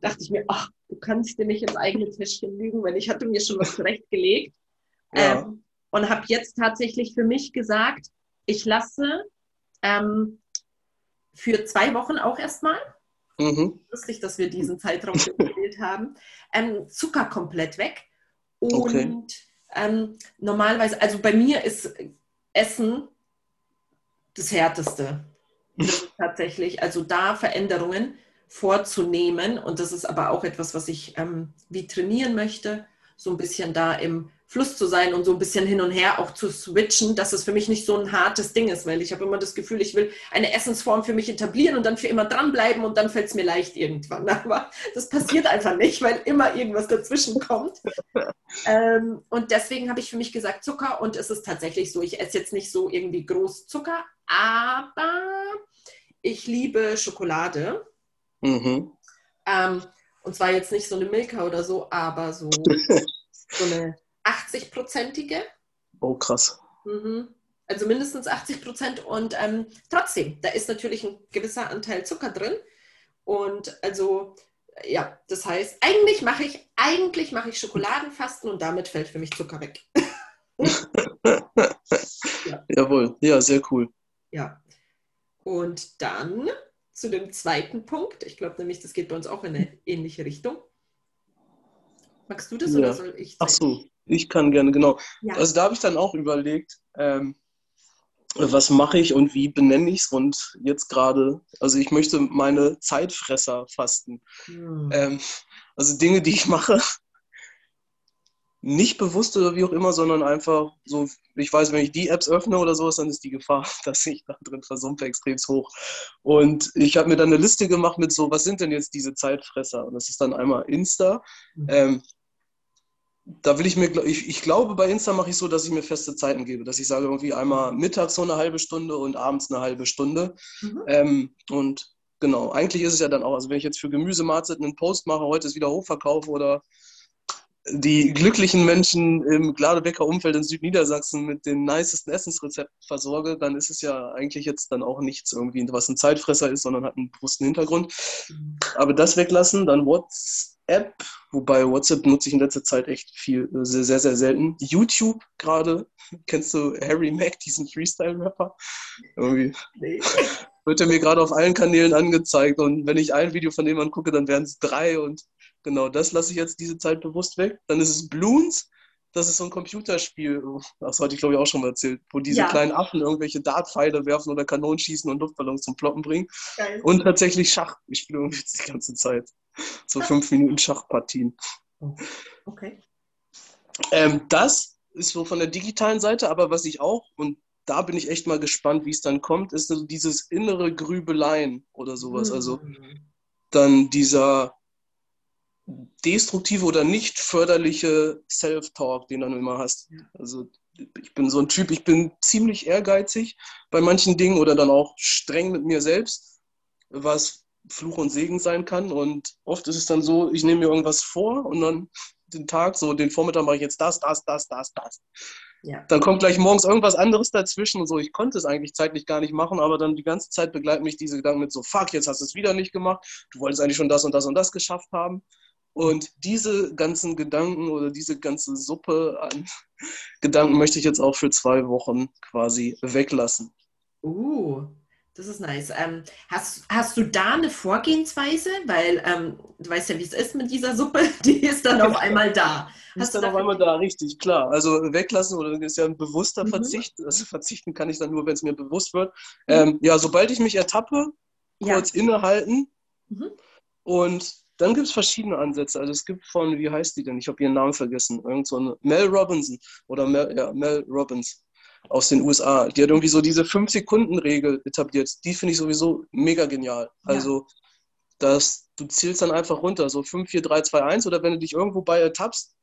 [SPEAKER 1] dachte ich mir, ach, du kannst dir nicht ins eigene Täschchen lügen, weil ich hatte mir schon was zurechtgelegt. Ja. Ähm, und habe jetzt tatsächlich für mich gesagt, ich lasse ähm, für zwei Wochen auch erstmal, mhm. lustig, dass wir diesen Zeitraum gewählt haben, ähm, Zucker komplett weg. Und okay. ähm, normalerweise, also bei mir ist Essen das Härteste. Tatsächlich, also da Veränderungen vorzunehmen. Und das ist aber auch etwas, was ich ähm, wie trainieren möchte, so ein bisschen da im Fluss zu sein und so ein bisschen hin und her auch zu switchen, dass es für mich nicht so ein hartes Ding ist, weil ich habe immer das Gefühl, ich will eine Essensform für mich etablieren und dann für immer dranbleiben und dann fällt es mir leicht irgendwann. Aber das passiert einfach nicht, weil immer irgendwas dazwischen kommt. ähm, und deswegen habe ich für mich gesagt Zucker und es ist tatsächlich so, ich esse jetzt nicht so irgendwie groß Zucker, aber ich liebe Schokolade. Mhm. Ähm, und zwar jetzt nicht so eine Milka oder so, aber so, so eine 80-prozentige.
[SPEAKER 2] Oh, krass.
[SPEAKER 1] Mhm. Also mindestens 80 Prozent. Und ähm, trotzdem, da ist natürlich ein gewisser Anteil Zucker drin. Und also, ja, das heißt, eigentlich mache ich, eigentlich mache ich Schokoladenfasten und damit fällt für mich Zucker weg.
[SPEAKER 2] ja. Jawohl, ja, sehr cool.
[SPEAKER 1] Ja. Und dann zu dem zweiten Punkt. Ich glaube nämlich, das geht bei uns auch in eine ähnliche Richtung. Magst du das ja. oder soll ich?
[SPEAKER 2] Ach so, ich kann gerne, genau. Ja. Also da habe ich dann auch überlegt, ähm, was mache ich und wie benenne ich es? Und jetzt gerade, also ich möchte meine Zeitfresser fasten. Hm. Ähm, also Dinge, die ich mache, nicht bewusst oder wie auch immer, sondern einfach so, ich weiß, wenn ich die Apps öffne oder sowas, dann ist die Gefahr, dass ich da drin versumpfe, extrem hoch. Und ich habe mir dann eine Liste gemacht mit so, was sind denn jetzt diese Zeitfresser? Und das ist dann einmal Insta. Mhm. Ähm, da will ich mir, ich, ich glaube, bei Insta mache ich so, dass ich mir feste Zeiten gebe, dass ich sage, irgendwie einmal mittags so eine halbe Stunde und abends eine halbe Stunde. Mhm. Ähm, und genau, eigentlich ist es ja dann auch, also wenn ich jetzt für Gemüsemarze einen Post mache, heute ist wieder Hochverkauf oder die glücklichen Menschen im Gladebecker Umfeld in Südniedersachsen mit den nicesten Essensrezepten versorge, dann ist es ja eigentlich jetzt dann auch nichts irgendwie, was ein Zeitfresser ist, sondern hat einen bewussten Hintergrund. Aber das weglassen, dann WhatsApp, wobei WhatsApp nutze ich in letzter Zeit echt viel, sehr, sehr, sehr selten. YouTube gerade, kennst du Harry Mack, diesen Freestyle-Rapper? Irgendwie. Nee. Wird er mir gerade auf allen Kanälen angezeigt und wenn ich ein Video von dem angucke, dann wären es drei und Genau, das lasse ich jetzt diese Zeit bewusst weg. Dann ist es Bloons. Das ist so ein Computerspiel, das hatte ich glaube ich auch schon mal erzählt, wo diese ja. kleinen Affen irgendwelche Dartpfeile werfen oder Kanonen schießen und Luftballons zum Ploppen bringen. Geil. Und tatsächlich Schach. Ich spiele irgendwie die ganze Zeit. So fünf Minuten Schachpartien.
[SPEAKER 1] Okay.
[SPEAKER 2] Ähm, das ist so von der digitalen Seite, aber was ich auch, und da bin ich echt mal gespannt, wie es dann kommt, ist so dieses innere Grübeleien oder sowas. Also
[SPEAKER 1] Mhm.
[SPEAKER 2] dann dieser destruktive oder nicht förderliche Self-Talk, den du dann immer hast. Also ich bin so ein Typ, ich bin ziemlich ehrgeizig bei manchen Dingen oder dann auch streng mit mir selbst, was Fluch und Segen sein kann. Und oft ist es dann so, ich nehme mir irgendwas vor und dann den Tag, so den Vormittag mache ich jetzt das, das, das, das, das.
[SPEAKER 1] Ja.
[SPEAKER 2] Dann kommt gleich morgens irgendwas anderes dazwischen und so. Ich konnte es eigentlich zeitlich gar nicht machen, aber dann die ganze Zeit begleiten mich diese Gedanken mit so, fuck, jetzt hast du es wieder nicht gemacht. Du wolltest eigentlich schon das und das und das geschafft haben. Und diese ganzen Gedanken oder diese ganze Suppe an Gedanken möchte ich jetzt auch für zwei Wochen quasi weglassen.
[SPEAKER 1] Uh, das ist nice. Ähm, hast, hast du da eine Vorgehensweise? Weil ähm, du weißt ja, wie es ist mit dieser Suppe, die ist dann auf einmal da.
[SPEAKER 2] Ist
[SPEAKER 1] Hast du
[SPEAKER 2] dann auf einmal da, richtig, klar. Also weglassen oder ist ja ein bewusster
[SPEAKER 1] Mhm.
[SPEAKER 2] Verzicht. Also verzichten kann ich dann nur, wenn es mir bewusst wird. Ähm, ja, sobald ich mich ertappe,
[SPEAKER 1] Ja.
[SPEAKER 2] kurz innehalten
[SPEAKER 1] Mhm.
[SPEAKER 2] und dann gibt es verschiedene Ansätze. Also es gibt von, wie heißt die denn? Ich habe ihren Namen vergessen. Irgend so eine Mel Robinson oder Mel, ja, Mel Robbins aus den USA. Die hat irgendwie so diese 5-Sekunden-Regel etabliert. Die finde ich sowieso mega genial.
[SPEAKER 1] Ja.
[SPEAKER 2] Also, dass du zählst dann einfach runter, so 5, 4, 3, 2, 1 oder wenn du dich irgendwo bei ertappst,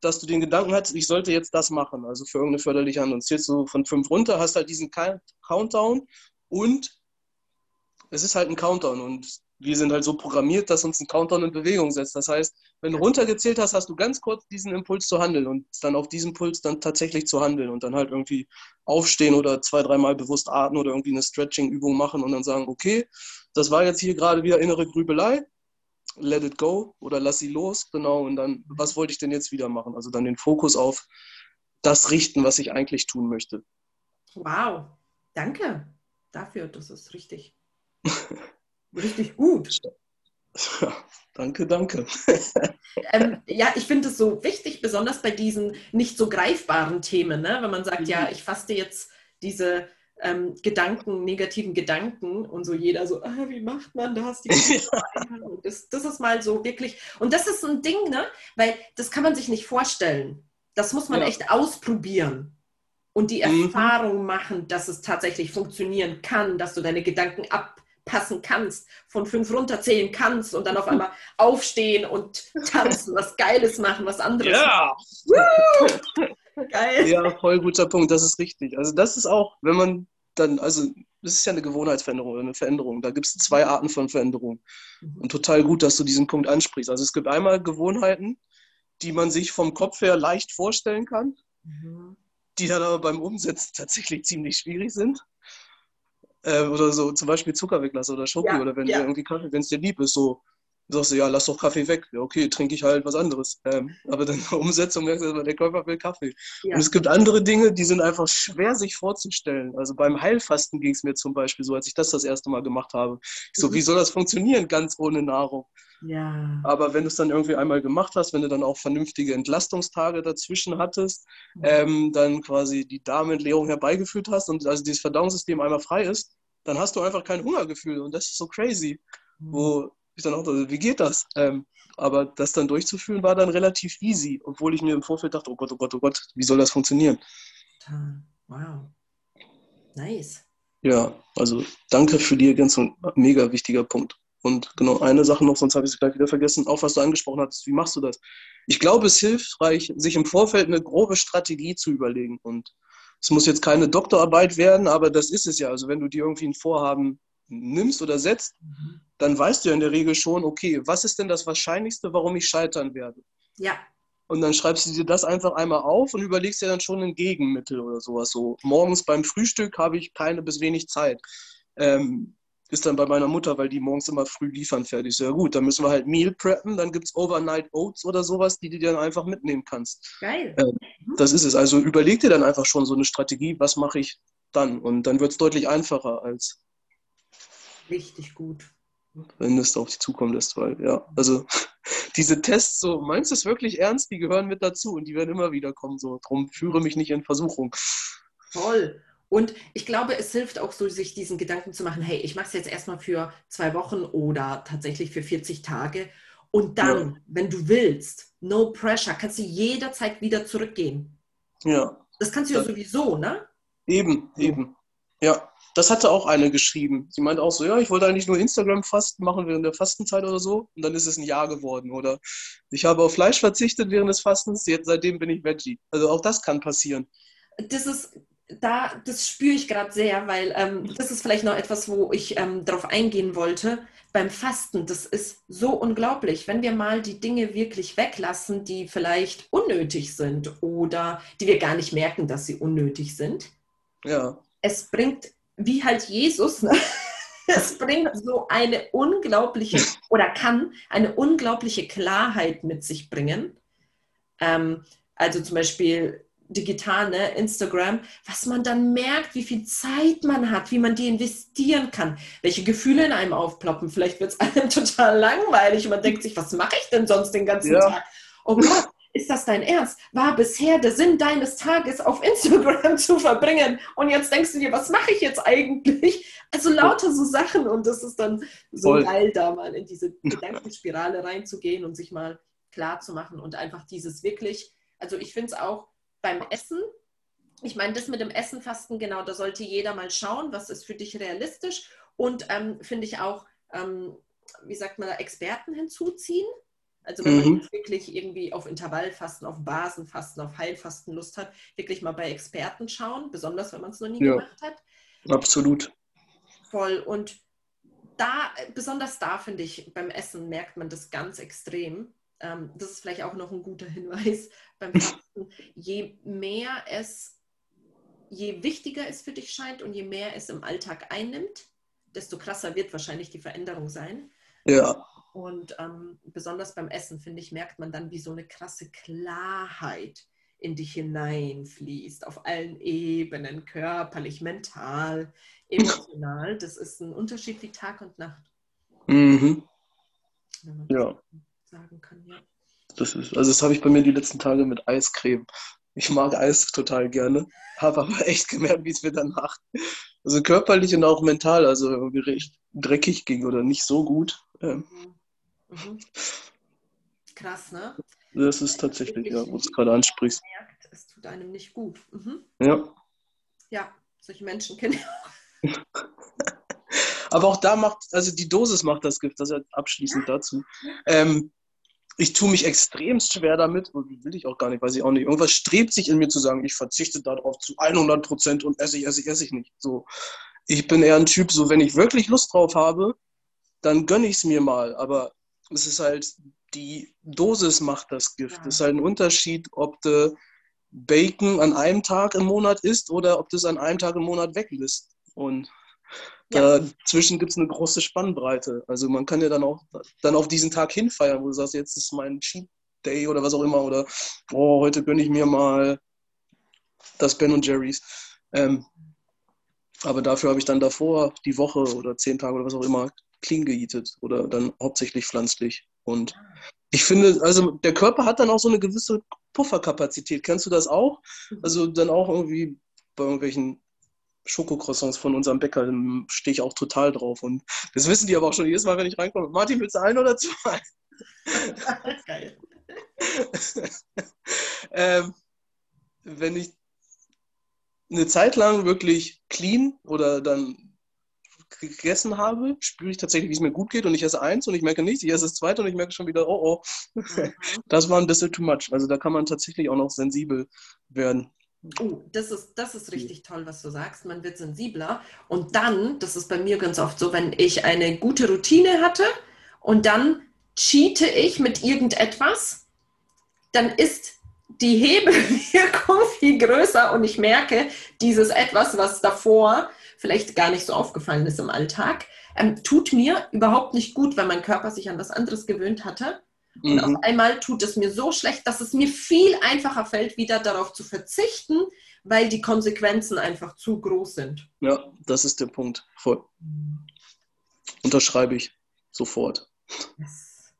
[SPEAKER 2] dass du den Gedanken hast, ich sollte jetzt das machen, also für irgendeine förderliche Handlung. Zählst du von 5 runter, hast halt diesen Count- Countdown und es ist halt ein Countdown und wir sind halt so programmiert, dass uns ein Countdown in Bewegung setzt. Das heißt, wenn du runtergezählt hast, hast du ganz kurz diesen Impuls zu handeln und dann auf diesen Puls dann tatsächlich zu handeln und dann halt irgendwie aufstehen oder zwei, dreimal bewusst atmen oder irgendwie eine Stretching-Übung machen und dann sagen, okay, das war jetzt hier gerade wieder innere Grübelei, let it go oder lass sie los, genau, und dann, was wollte ich denn jetzt wieder machen? Also dann den Fokus auf das richten, was ich eigentlich tun möchte.
[SPEAKER 1] Wow, danke dafür. Das ist richtig, richtig gut.
[SPEAKER 2] Ja, danke, danke.
[SPEAKER 1] Ähm, ja, ich finde es so wichtig, besonders bei diesen nicht so greifbaren Themen, ne? wenn man sagt,
[SPEAKER 2] Mhm.
[SPEAKER 1] ja, ich faste jetzt diese ähm, Gedanken, negativen Gedanken und so jeder so, ah, wie macht man das? Das, das ist mal so wirklich, und das ist so ein Ding, ne? weil das kann man sich nicht vorstellen. Das muss man
[SPEAKER 2] Ja.
[SPEAKER 1] echt ausprobieren und die
[SPEAKER 2] Mhm.
[SPEAKER 1] Erfahrung machen, dass es tatsächlich funktionieren kann, dass du deine Gedanken abpassen kannst, von fünf runterzählen kannst und dann auf einmal aufstehen und tanzen, was Geiles machen, was anderes.
[SPEAKER 2] Ja!
[SPEAKER 1] Geil.
[SPEAKER 2] Ja, voll guter Punkt, das ist richtig. Also das ist auch, wenn man dann, also das ist ja eine Gewohnheitsveränderung oder eine Veränderung. Da gibt es zwei Arten von Veränderung. Und total gut, dass du diesen Punkt ansprichst. Also es gibt einmal Gewohnheiten, die man sich vom Kopf her leicht vorstellen kann,
[SPEAKER 1] Mhm.
[SPEAKER 2] die dann aber beim Umsetzen tatsächlich ziemlich schwierig sind. Äh, oder so zum Beispiel Zucker weglassen oder Schoki
[SPEAKER 1] Ja,
[SPEAKER 2] oder wenn
[SPEAKER 1] ja.
[SPEAKER 2] irgendwie Kaffee, wenn es dir lieb ist, so sagst du, ja, lass doch Kaffee weg. Ja, okay, trinke ich halt was anderes. Ähm, aber dann in der Umsetzung merkst du, der Körper will Kaffee.
[SPEAKER 1] Ja.
[SPEAKER 2] Und es gibt andere Dinge, die sind einfach schwer sich vorzustellen. Also beim Heilfasten ging es mir zum Beispiel so, als ich das das erste Mal gemacht habe. Ich so,
[SPEAKER 1] Mhm.
[SPEAKER 2] wie soll das funktionieren, ganz ohne Nahrung?
[SPEAKER 1] ja.
[SPEAKER 2] Aber wenn du es dann irgendwie einmal gemacht hast, wenn du dann auch vernünftige Entlastungstage dazwischen hattest, ähm, dann quasi die Darmentleerung herbeigeführt hast und also dieses Verdauungssystem einmal frei ist, dann hast du einfach kein Hungergefühl und das ist so crazy. Wo ich dann auch dachte, wie geht das? Ähm, aber das dann durchzuführen war dann relativ easy, obwohl ich mir im Vorfeld dachte, oh Gott, oh Gott, oh Gott, wie soll das funktionieren?
[SPEAKER 1] Wow. Nice.
[SPEAKER 2] Ja, also danke für die Ergänzung, mega wichtiger Punkt. Und genau eine Sache noch, sonst habe ich es gleich wieder vergessen, auch was du angesprochen hattest, wie machst du das? Ich glaube, es ist hilfreich, sich im Vorfeld eine grobe Strategie zu überlegen. Und es muss jetzt keine Doktorarbeit werden, aber das ist es ja. Also wenn du dir irgendwie ein Vorhaben nimmst oder setzt,
[SPEAKER 1] Mhm.
[SPEAKER 2] dann weißt du ja in der Regel schon, okay, was ist denn das Wahrscheinlichste, warum ich scheitern werde?
[SPEAKER 1] Ja.
[SPEAKER 2] Und dann schreibst du dir das einfach einmal auf und überlegst dir dann schon ein Gegenmittel oder sowas. So morgens beim Frühstück habe ich keine bis wenig Zeit. Ähm, ist dann bei meiner Mutter, weil die morgens immer früh liefern fertig. So, ja gut, dann müssen wir halt Meal preppen, dann gibt es Overnight Oats oder sowas, die du dir dann einfach mitnehmen kannst.
[SPEAKER 1] Geil.
[SPEAKER 2] Ähm, Das ist es. Also überleg dir dann einfach schon so eine Strategie, was mache ich dann? Und dann wird es deutlich einfacher, als
[SPEAKER 1] Richtig gut.
[SPEAKER 2] wenn du es auf dich zukommen lässt, weil, ja, also diese Tests, so, meinst du es wirklich ernst? Die gehören mit dazu und die werden immer wieder kommen, so, drum führe mich nicht in Versuchung.
[SPEAKER 1] Toll. Und ich glaube, es hilft auch so, sich diesen Gedanken zu machen, hey, ich mache es jetzt erstmal für zwei Wochen oder tatsächlich für 40 Tage. Und dann, wenn du willst, no pressure, kannst du jederzeit wieder zurückgehen.
[SPEAKER 2] Ja,
[SPEAKER 1] Das kannst du ja
[SPEAKER 2] Ja.
[SPEAKER 1] sowieso, ne?
[SPEAKER 2] Eben, eben. Ja, das hatte auch eine geschrieben. Sie meint auch so, ja, ich wollte eigentlich nur Instagram-Fasten machen während der Fastenzeit oder so. Und dann ist es ein Jahr geworden. Oder ich habe auf Fleisch verzichtet während des Fastens, jetzt seitdem bin ich Veggie. Also auch das kann passieren.
[SPEAKER 1] Das ist, da, das spüre ich gerade sehr, weil ähm, das ist vielleicht noch etwas, wo ich ähm, darauf eingehen wollte. Beim Fasten, das ist so unglaublich. Wenn wir mal die Dinge wirklich weglassen, die vielleicht unnötig sind oder die wir gar nicht merken, dass sie unnötig sind.
[SPEAKER 2] Ja.
[SPEAKER 1] Es bringt, wie halt Jesus, ne? es bringt so eine unglaubliche oder kann eine unglaubliche Klarheit mit sich bringen. Ähm, also zum Beispiel digital, ne, Instagram, was man dann merkt, wie viel Zeit man hat, wie man die investieren kann, welche Gefühle in einem aufploppen. Vielleicht wird es einem total langweilig und man denkt sich, was mache ich denn sonst den ganzen ja. Tag? Oh Gott, ist das dein Ernst? War bisher der Sinn deines Tages auf Instagram zu verbringen und jetzt denkst du dir, was mache ich jetzt eigentlich? Also lauter so Sachen und das ist dann so Voll. geil, da mal in diese Gedankenspirale reinzugehen und sich mal klar zu machen und einfach dieses wirklich, also ich finde es auch, beim Essen. Ich meine, das mit dem Essen fasten, genau, da sollte jeder mal schauen, was ist für dich realistisch. Und ähm, finde ich auch, ähm, wie sagt man, Experten hinzuziehen. Also wenn mhm. man wirklich irgendwie auf Intervallfasten, auf Basenfasten, auf Heilfasten Lust hat, wirklich mal bei Experten schauen, besonders wenn man es noch nie ja. gemacht hat.
[SPEAKER 2] Absolut.
[SPEAKER 1] Voll. Und da, besonders da finde ich, beim Essen merkt man das ganz extrem ähm, das ist vielleicht auch noch ein guter Hinweis beim Fasten, je mehr es, je wichtiger es für dich scheint und je mehr es im Alltag einnimmt, desto krasser wird wahrscheinlich die Veränderung sein.
[SPEAKER 2] Ja.
[SPEAKER 1] Und ähm, besonders beim Essen, finde ich, merkt man dann, wie so eine krasse Klarheit in dich hineinfließt, auf allen Ebenen, körperlich, mental, emotional. Das ist ein Unterschied wie Tag und Nacht.
[SPEAKER 2] Mhm. Ja sagen kann, ja. Das ist, also das habe ich bei mir die letzten Tage mit Eiscreme. Ich mag Eis total gerne, habe aber echt gemerkt, wie es mir danach, also körperlich und auch mental, also irgendwie recht dreckig ging oder nicht so gut. Ähm. Mhm.
[SPEAKER 1] Krass, ne?
[SPEAKER 2] Das ist tatsächlich, ja, wo du es gerade ansprichst.
[SPEAKER 1] Merkt, es tut einem nicht gut. Mhm.
[SPEAKER 2] Ja.
[SPEAKER 1] Ja, solche Menschen kenne ich auch.
[SPEAKER 2] aber auch da macht, also die Dosis macht das Gift, das ist ja abschließend dazu. Ähm, ich tue mich extremst schwer damit, will ich auch gar nicht, weiß ich auch nicht. Irgendwas strebt sich in mir zu sagen, ich verzichte darauf zu 100 Prozent und esse ich, esse ich, esse ich nicht. So, ich bin eher ein Typ, so wenn ich wirklich Lust drauf habe, dann gönne ich es mir mal. Aber es ist halt, die Dosis macht das Gift. Es ist halt ein Unterschied, ob du Bacon an einem Tag im Monat isst oder ob du es an einem Tag im Monat weglässt. Und ja. Dazwischen gibt es eine große Spannbreite. Also man kann ja dann auch dann auf diesen Tag hinfeiern, wo du sagst, jetzt ist mein Cheat Day oder was auch immer. Oder oh, heute gönne ich mir mal das Ben und Jerry's. Ähm, aber dafür habe ich dann davor die Woche oder zehn Tage oder was auch immer clean geeatet oder dann hauptsächlich pflanzlich. Und ich finde, also der Körper hat dann auch so eine gewisse Pufferkapazität. Kennst du das auch? Also dann auch irgendwie bei irgendwelchen Schokocroissants von unserem Bäcker, stehe ich auch total drauf. Und das wissen die aber auch schon jedes Mal, wenn ich reinkomme. Martin, willst du ein oder zwei? Geil. ähm, wenn ich eine Zeit lang wirklich clean oder dann gegessen habe, spüre ich tatsächlich, wie es mir gut geht und ich esse eins und ich merke nichts, ich esse das zweite und ich merke schon wieder, oh oh, mhm. das war ein bisschen too much. Also da kann man tatsächlich auch noch sensibel werden.
[SPEAKER 1] Oh, das ist, das ist richtig toll, was du sagst. Man wird sensibler. Und dann, das ist bei mir ganz oft so, wenn ich eine gute Routine hatte und dann cheate ich mit irgendetwas, dann ist die Hebelwirkung viel größer und ich merke, dieses etwas, was davor vielleicht gar nicht so aufgefallen ist im Alltag, ähm, tut mir überhaupt nicht gut, weil mein Körper sich an was anderes gewöhnt hatte. Und mhm. auf einmal tut es mir so schlecht, dass es mir viel einfacher fällt, wieder darauf zu verzichten, weil die Konsequenzen einfach zu groß sind.
[SPEAKER 2] Ja, das ist der Punkt. Voll. Unterschreibe ich sofort. Yes.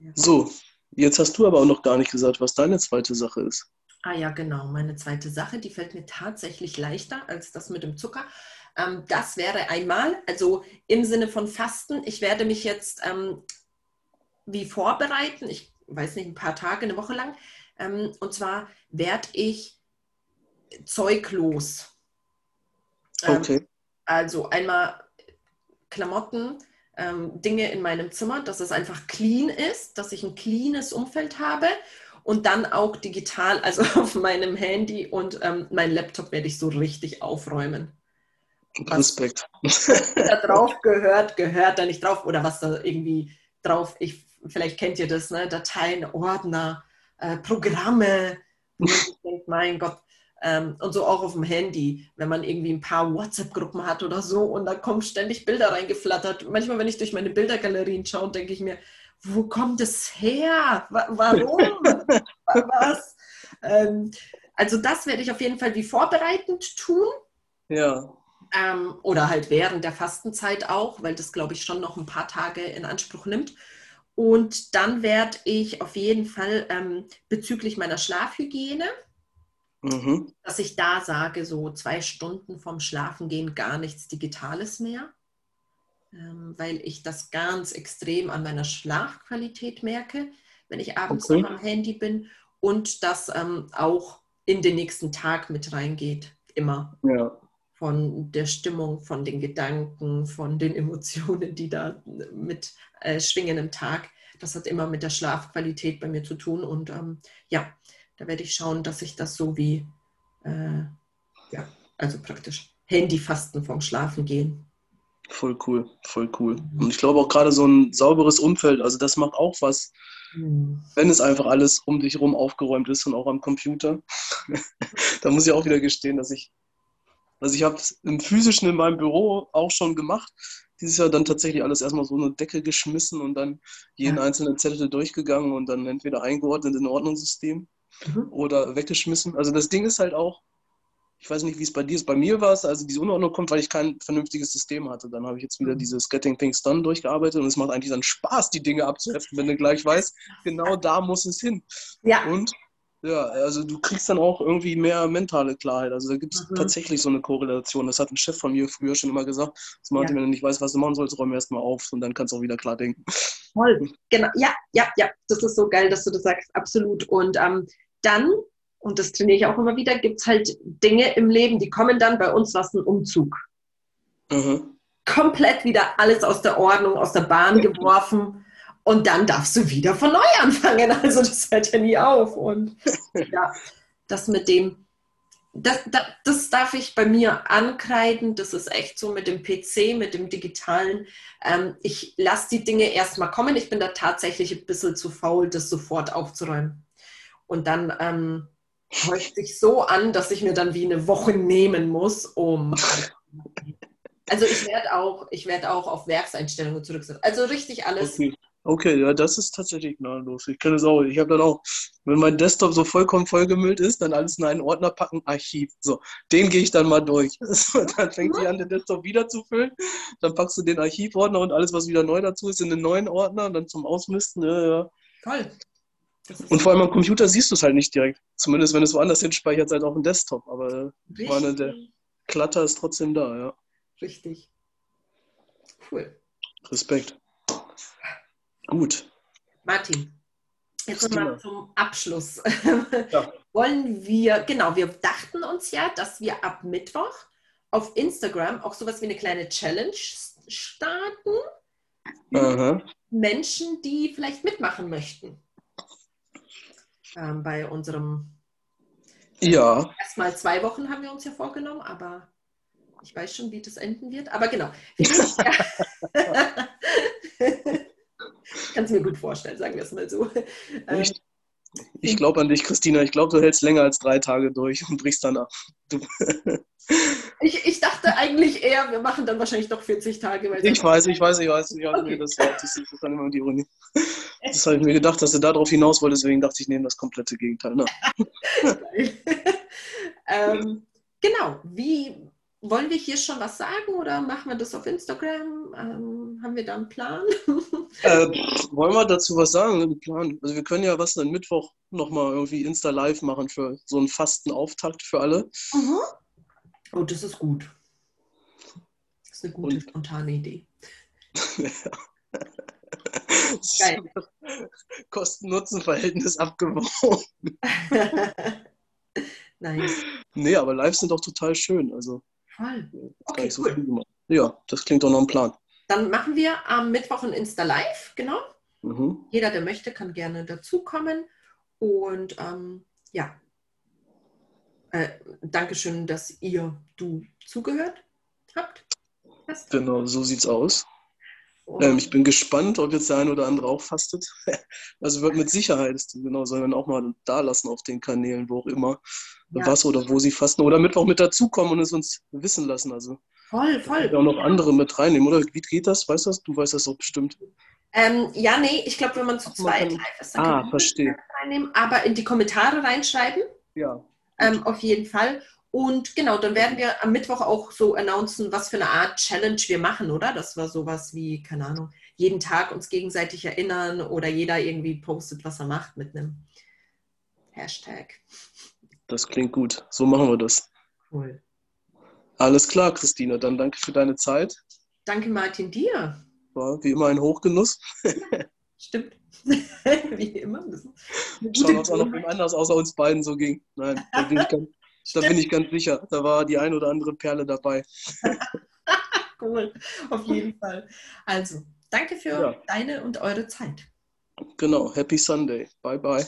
[SPEAKER 2] Yes. So, jetzt hast du aber auch noch gar nicht gesagt, was deine zweite Sache ist.
[SPEAKER 1] Ah ja, genau. Meine zweite Sache, die fällt mir tatsächlich leichter als das mit dem Zucker. Ähm, das wäre einmal, also im Sinne von Fasten, ich werde mich jetzt ähm, wie vorbereiten, ich weiß nicht, ein paar Tage, eine Woche lang. Ähm, und zwar werde ich zeuglos Ähm, okay. Also einmal Klamotten, ähm, Dinge in meinem Zimmer, dass es einfach clean ist, dass ich ein cleanes Umfeld habe und dann auch digital, also auf meinem Handy und ähm, mein Laptop werde ich so richtig aufräumen.
[SPEAKER 2] Respekt.
[SPEAKER 1] Was da drauf gehört, gehört da nicht drauf oder was da irgendwie drauf, ich, vielleicht kennt ihr das, ne? Dateien, Ordner, äh, Programme. mein Gott, ähm, und so auch auf dem Handy, wenn man irgendwie ein paar WhatsApp-Gruppen hat oder so und da kommen ständig Bilder reingeflattert. Manchmal, wenn ich durch meine Bildergalerien schaue, denke ich mir, wo kommt es her? Warum? Was? Ähm, also das werde ich auf jeden Fall wie vorbereitend tun.
[SPEAKER 2] Ja.
[SPEAKER 1] Ähm, oder halt während der Fastenzeit auch, weil das, glaube ich, schon noch ein paar Tage in Anspruch nimmt. Und dann werde ich auf jeden Fall ähm, bezüglich meiner Schlafhygiene, mhm. dass ich da sage, so zwei Stunden vom Schlafengehen gar nichts Digitales mehr, weil ich das ganz extrem an meiner Schlafqualität merke, wenn ich abends okay. noch am Handy bin und das ähm, auch in den nächsten Tag mit reingeht, immer.
[SPEAKER 2] Ja
[SPEAKER 1] von der Stimmung, von den Gedanken, von den Emotionen, die da mit äh, schwingen im Tag. Das hat immer mit der Schlafqualität bei mir zu tun. Und ähm, ja, da werde ich schauen, dass ich das so wie, äh, ja, also praktisch Handyfasten vom Schlafen gehen.
[SPEAKER 2] Voll cool, voll cool. Und ich glaube auch gerade so ein sauberes Umfeld, also das macht auch was, mhm. wenn es einfach alles um dich herum aufgeräumt ist und auch am Computer. da muss ich auch wieder gestehen, dass ich also ich habe es im physischen in meinem Büro auch schon gemacht. Dieses Jahr dann tatsächlich alles erstmal so eine Decke geschmissen und dann jeden ja. einzelnen Zettel durchgegangen und dann entweder eingeordnet in ein Ordnungssystem mhm. oder weggeschmissen. Also das Ding ist halt auch, ich weiß nicht, wie es bei dir ist. Bei mir war es, also diese Unordnung kommt, weil ich kein vernünftiges System hatte. Dann habe ich jetzt wieder mhm. dieses Getting Things Done durchgearbeitet und es macht eigentlich dann Spaß, die Dinge abzuheften, wenn du gleich weißt, genau da muss es hin.
[SPEAKER 1] Ja.
[SPEAKER 2] Und ja, also du kriegst dann auch irgendwie mehr mentale Klarheit. Also da gibt es mhm. tatsächlich so eine Korrelation. Das hat ein Chef von mir früher schon immer gesagt. Das meinte, ja. wenn du nicht weißt, was du machen sollst, räume erstmal auf und dann kannst du auch wieder klar denken.
[SPEAKER 1] Toll, genau. Ja, ja, ja. Das ist so geil, dass du das sagst. Absolut. Und ähm, dann, und das trainiere ich auch immer wieder, gibt es halt Dinge im Leben, die kommen dann bei uns was ein Umzug. Mhm. Komplett wieder alles aus der Ordnung, aus der Bahn geworfen und dann darfst du wieder von neu anfangen. Also das hört ja nie auf. Und ja, das mit dem, das, das, das, darf ich bei mir ankreiden. Das ist echt so mit dem PC, mit dem Digitalen. Ähm, ich lasse die Dinge erstmal kommen. Ich bin da tatsächlich ein bisschen zu faul, das sofort aufzuräumen. Und dann ähm, häuft sich so an, dass ich mir dann wie eine Woche nehmen muss, um. Also ich werde auch, ich werde auch auf Werkseinstellungen zurücksetzen. Also richtig alles. Okay.
[SPEAKER 2] Okay, ja, das ist tatsächlich gnadenlos. Ich kenne es auch. Ich habe dann auch, wenn mein Desktop so vollkommen vollgemüllt ist, dann alles in einen Ordner packen, Archiv. So, den gehe ich dann mal durch. dann fängt sich an, den Desktop wieder zu füllen. Dann packst du den Archivordner und alles, was wieder neu dazu ist, in den neuen Ordner und dann zum Ausmisten. Ja, ja.
[SPEAKER 1] Toll.
[SPEAKER 2] Und vor allem am Computer siehst du es halt nicht direkt. Zumindest wenn es woanders hinspeichert, halt auf dem Desktop. Aber meine, der Klatter ist trotzdem da, ja.
[SPEAKER 1] Richtig. Cool.
[SPEAKER 2] Respekt. Gut.
[SPEAKER 1] Martin, jetzt nochmal zum Abschluss. Ja. Wollen wir, genau, wir dachten uns ja, dass wir ab Mittwoch auf Instagram auch sowas wie eine kleine Challenge starten. Aha. Menschen, die vielleicht mitmachen möchten. Ähm, bei unserem.
[SPEAKER 2] Ja.
[SPEAKER 1] Erstmal zwei Wochen haben wir uns ja vorgenommen, aber ich weiß schon, wie das enden wird. Aber genau. Kann es mir gut vorstellen, sagen wir es mal so.
[SPEAKER 2] Echt? Ich glaube an dich, Christina. Ich glaube, du hältst länger als drei Tage durch und brichst dann ab.
[SPEAKER 1] Ich, ich, dachte eigentlich eher, wir machen dann wahrscheinlich doch 40 Tage.
[SPEAKER 2] ich weiß, ich weiß, ich weiß. Ich weiß okay. das, das ist dann immer die Ironie. Das habe ich mir gedacht, dass du darauf hinaus wolltest, deswegen dachte ich, nehme das komplette Gegenteil. Ne?
[SPEAKER 1] ähm, genau. Wie wollen wir hier schon was sagen oder machen wir das auf Instagram? Ähm, haben wir da einen Plan?
[SPEAKER 2] äh, wollen wir dazu was sagen? Plan? Also wir können ja was dann Mittwoch nochmal irgendwie Insta-Live machen für so einen fasten Auftakt für alle.
[SPEAKER 1] Mhm. Oh, das ist gut. Das ist eine gute, Und, spontane Idee.
[SPEAKER 2] Geil. Kosten-Nutzen-Verhältnis abgewogen.
[SPEAKER 1] Nein.
[SPEAKER 2] Nee, aber Lives sind auch total schön. Also
[SPEAKER 1] Voll.
[SPEAKER 2] Okay, so cool. Ja, das klingt doch noch ein Plan.
[SPEAKER 1] Dann machen wir am Mittwoch ein Insta-Live, genau.
[SPEAKER 2] Mhm.
[SPEAKER 1] Jeder, der möchte, kann gerne dazukommen. Und ähm, ja, äh, Dankeschön, dass ihr, du zugehört habt.
[SPEAKER 2] Hast. Genau, so sieht's aus. Ähm, ich bin gespannt, ob jetzt der eine oder andere auch fastet. also wird mit Sicherheit, genau, sollen wir auch mal da lassen auf den Kanälen, wo auch immer, ja. was oder wo sie fasten. Oder Mittwoch mit dazukommen und es uns wissen lassen. Also
[SPEAKER 1] voll, voll.
[SPEAKER 2] auch noch andere mit reinnehmen, oder? Wie geht das? Weißt du das? Du weißt das doch bestimmt.
[SPEAKER 1] Ähm, ja, nee, ich glaube, wenn man zu zweit live
[SPEAKER 2] ist, dann ah, kann verstehe.
[SPEAKER 1] reinnehmen, aber in die Kommentare reinschreiben.
[SPEAKER 2] Ja.
[SPEAKER 1] Ähm, auf jeden Fall. Und genau, dann werden wir am Mittwoch auch so announcen, was für eine Art Challenge wir machen, oder? Das war sowas wie, keine Ahnung, jeden Tag uns gegenseitig erinnern oder jeder irgendwie postet, was er macht mit einem Hashtag.
[SPEAKER 2] Das klingt gut. So machen wir das.
[SPEAKER 1] Cool.
[SPEAKER 2] Alles klar, Christine. Dann danke für deine Zeit.
[SPEAKER 1] Danke, Martin, dir.
[SPEAKER 2] War wie immer ein Hochgenuss.
[SPEAKER 1] Stimmt. wie immer.
[SPEAKER 2] Es auch noch wem anders außer uns beiden so ging. Nein, da bin ich ganz, da bin ich ganz sicher. Da war die ein oder andere Perle dabei.
[SPEAKER 1] cool, auf jeden Fall. Also, danke für ja. deine und eure Zeit.
[SPEAKER 2] Genau, Happy Sunday. Bye, bye.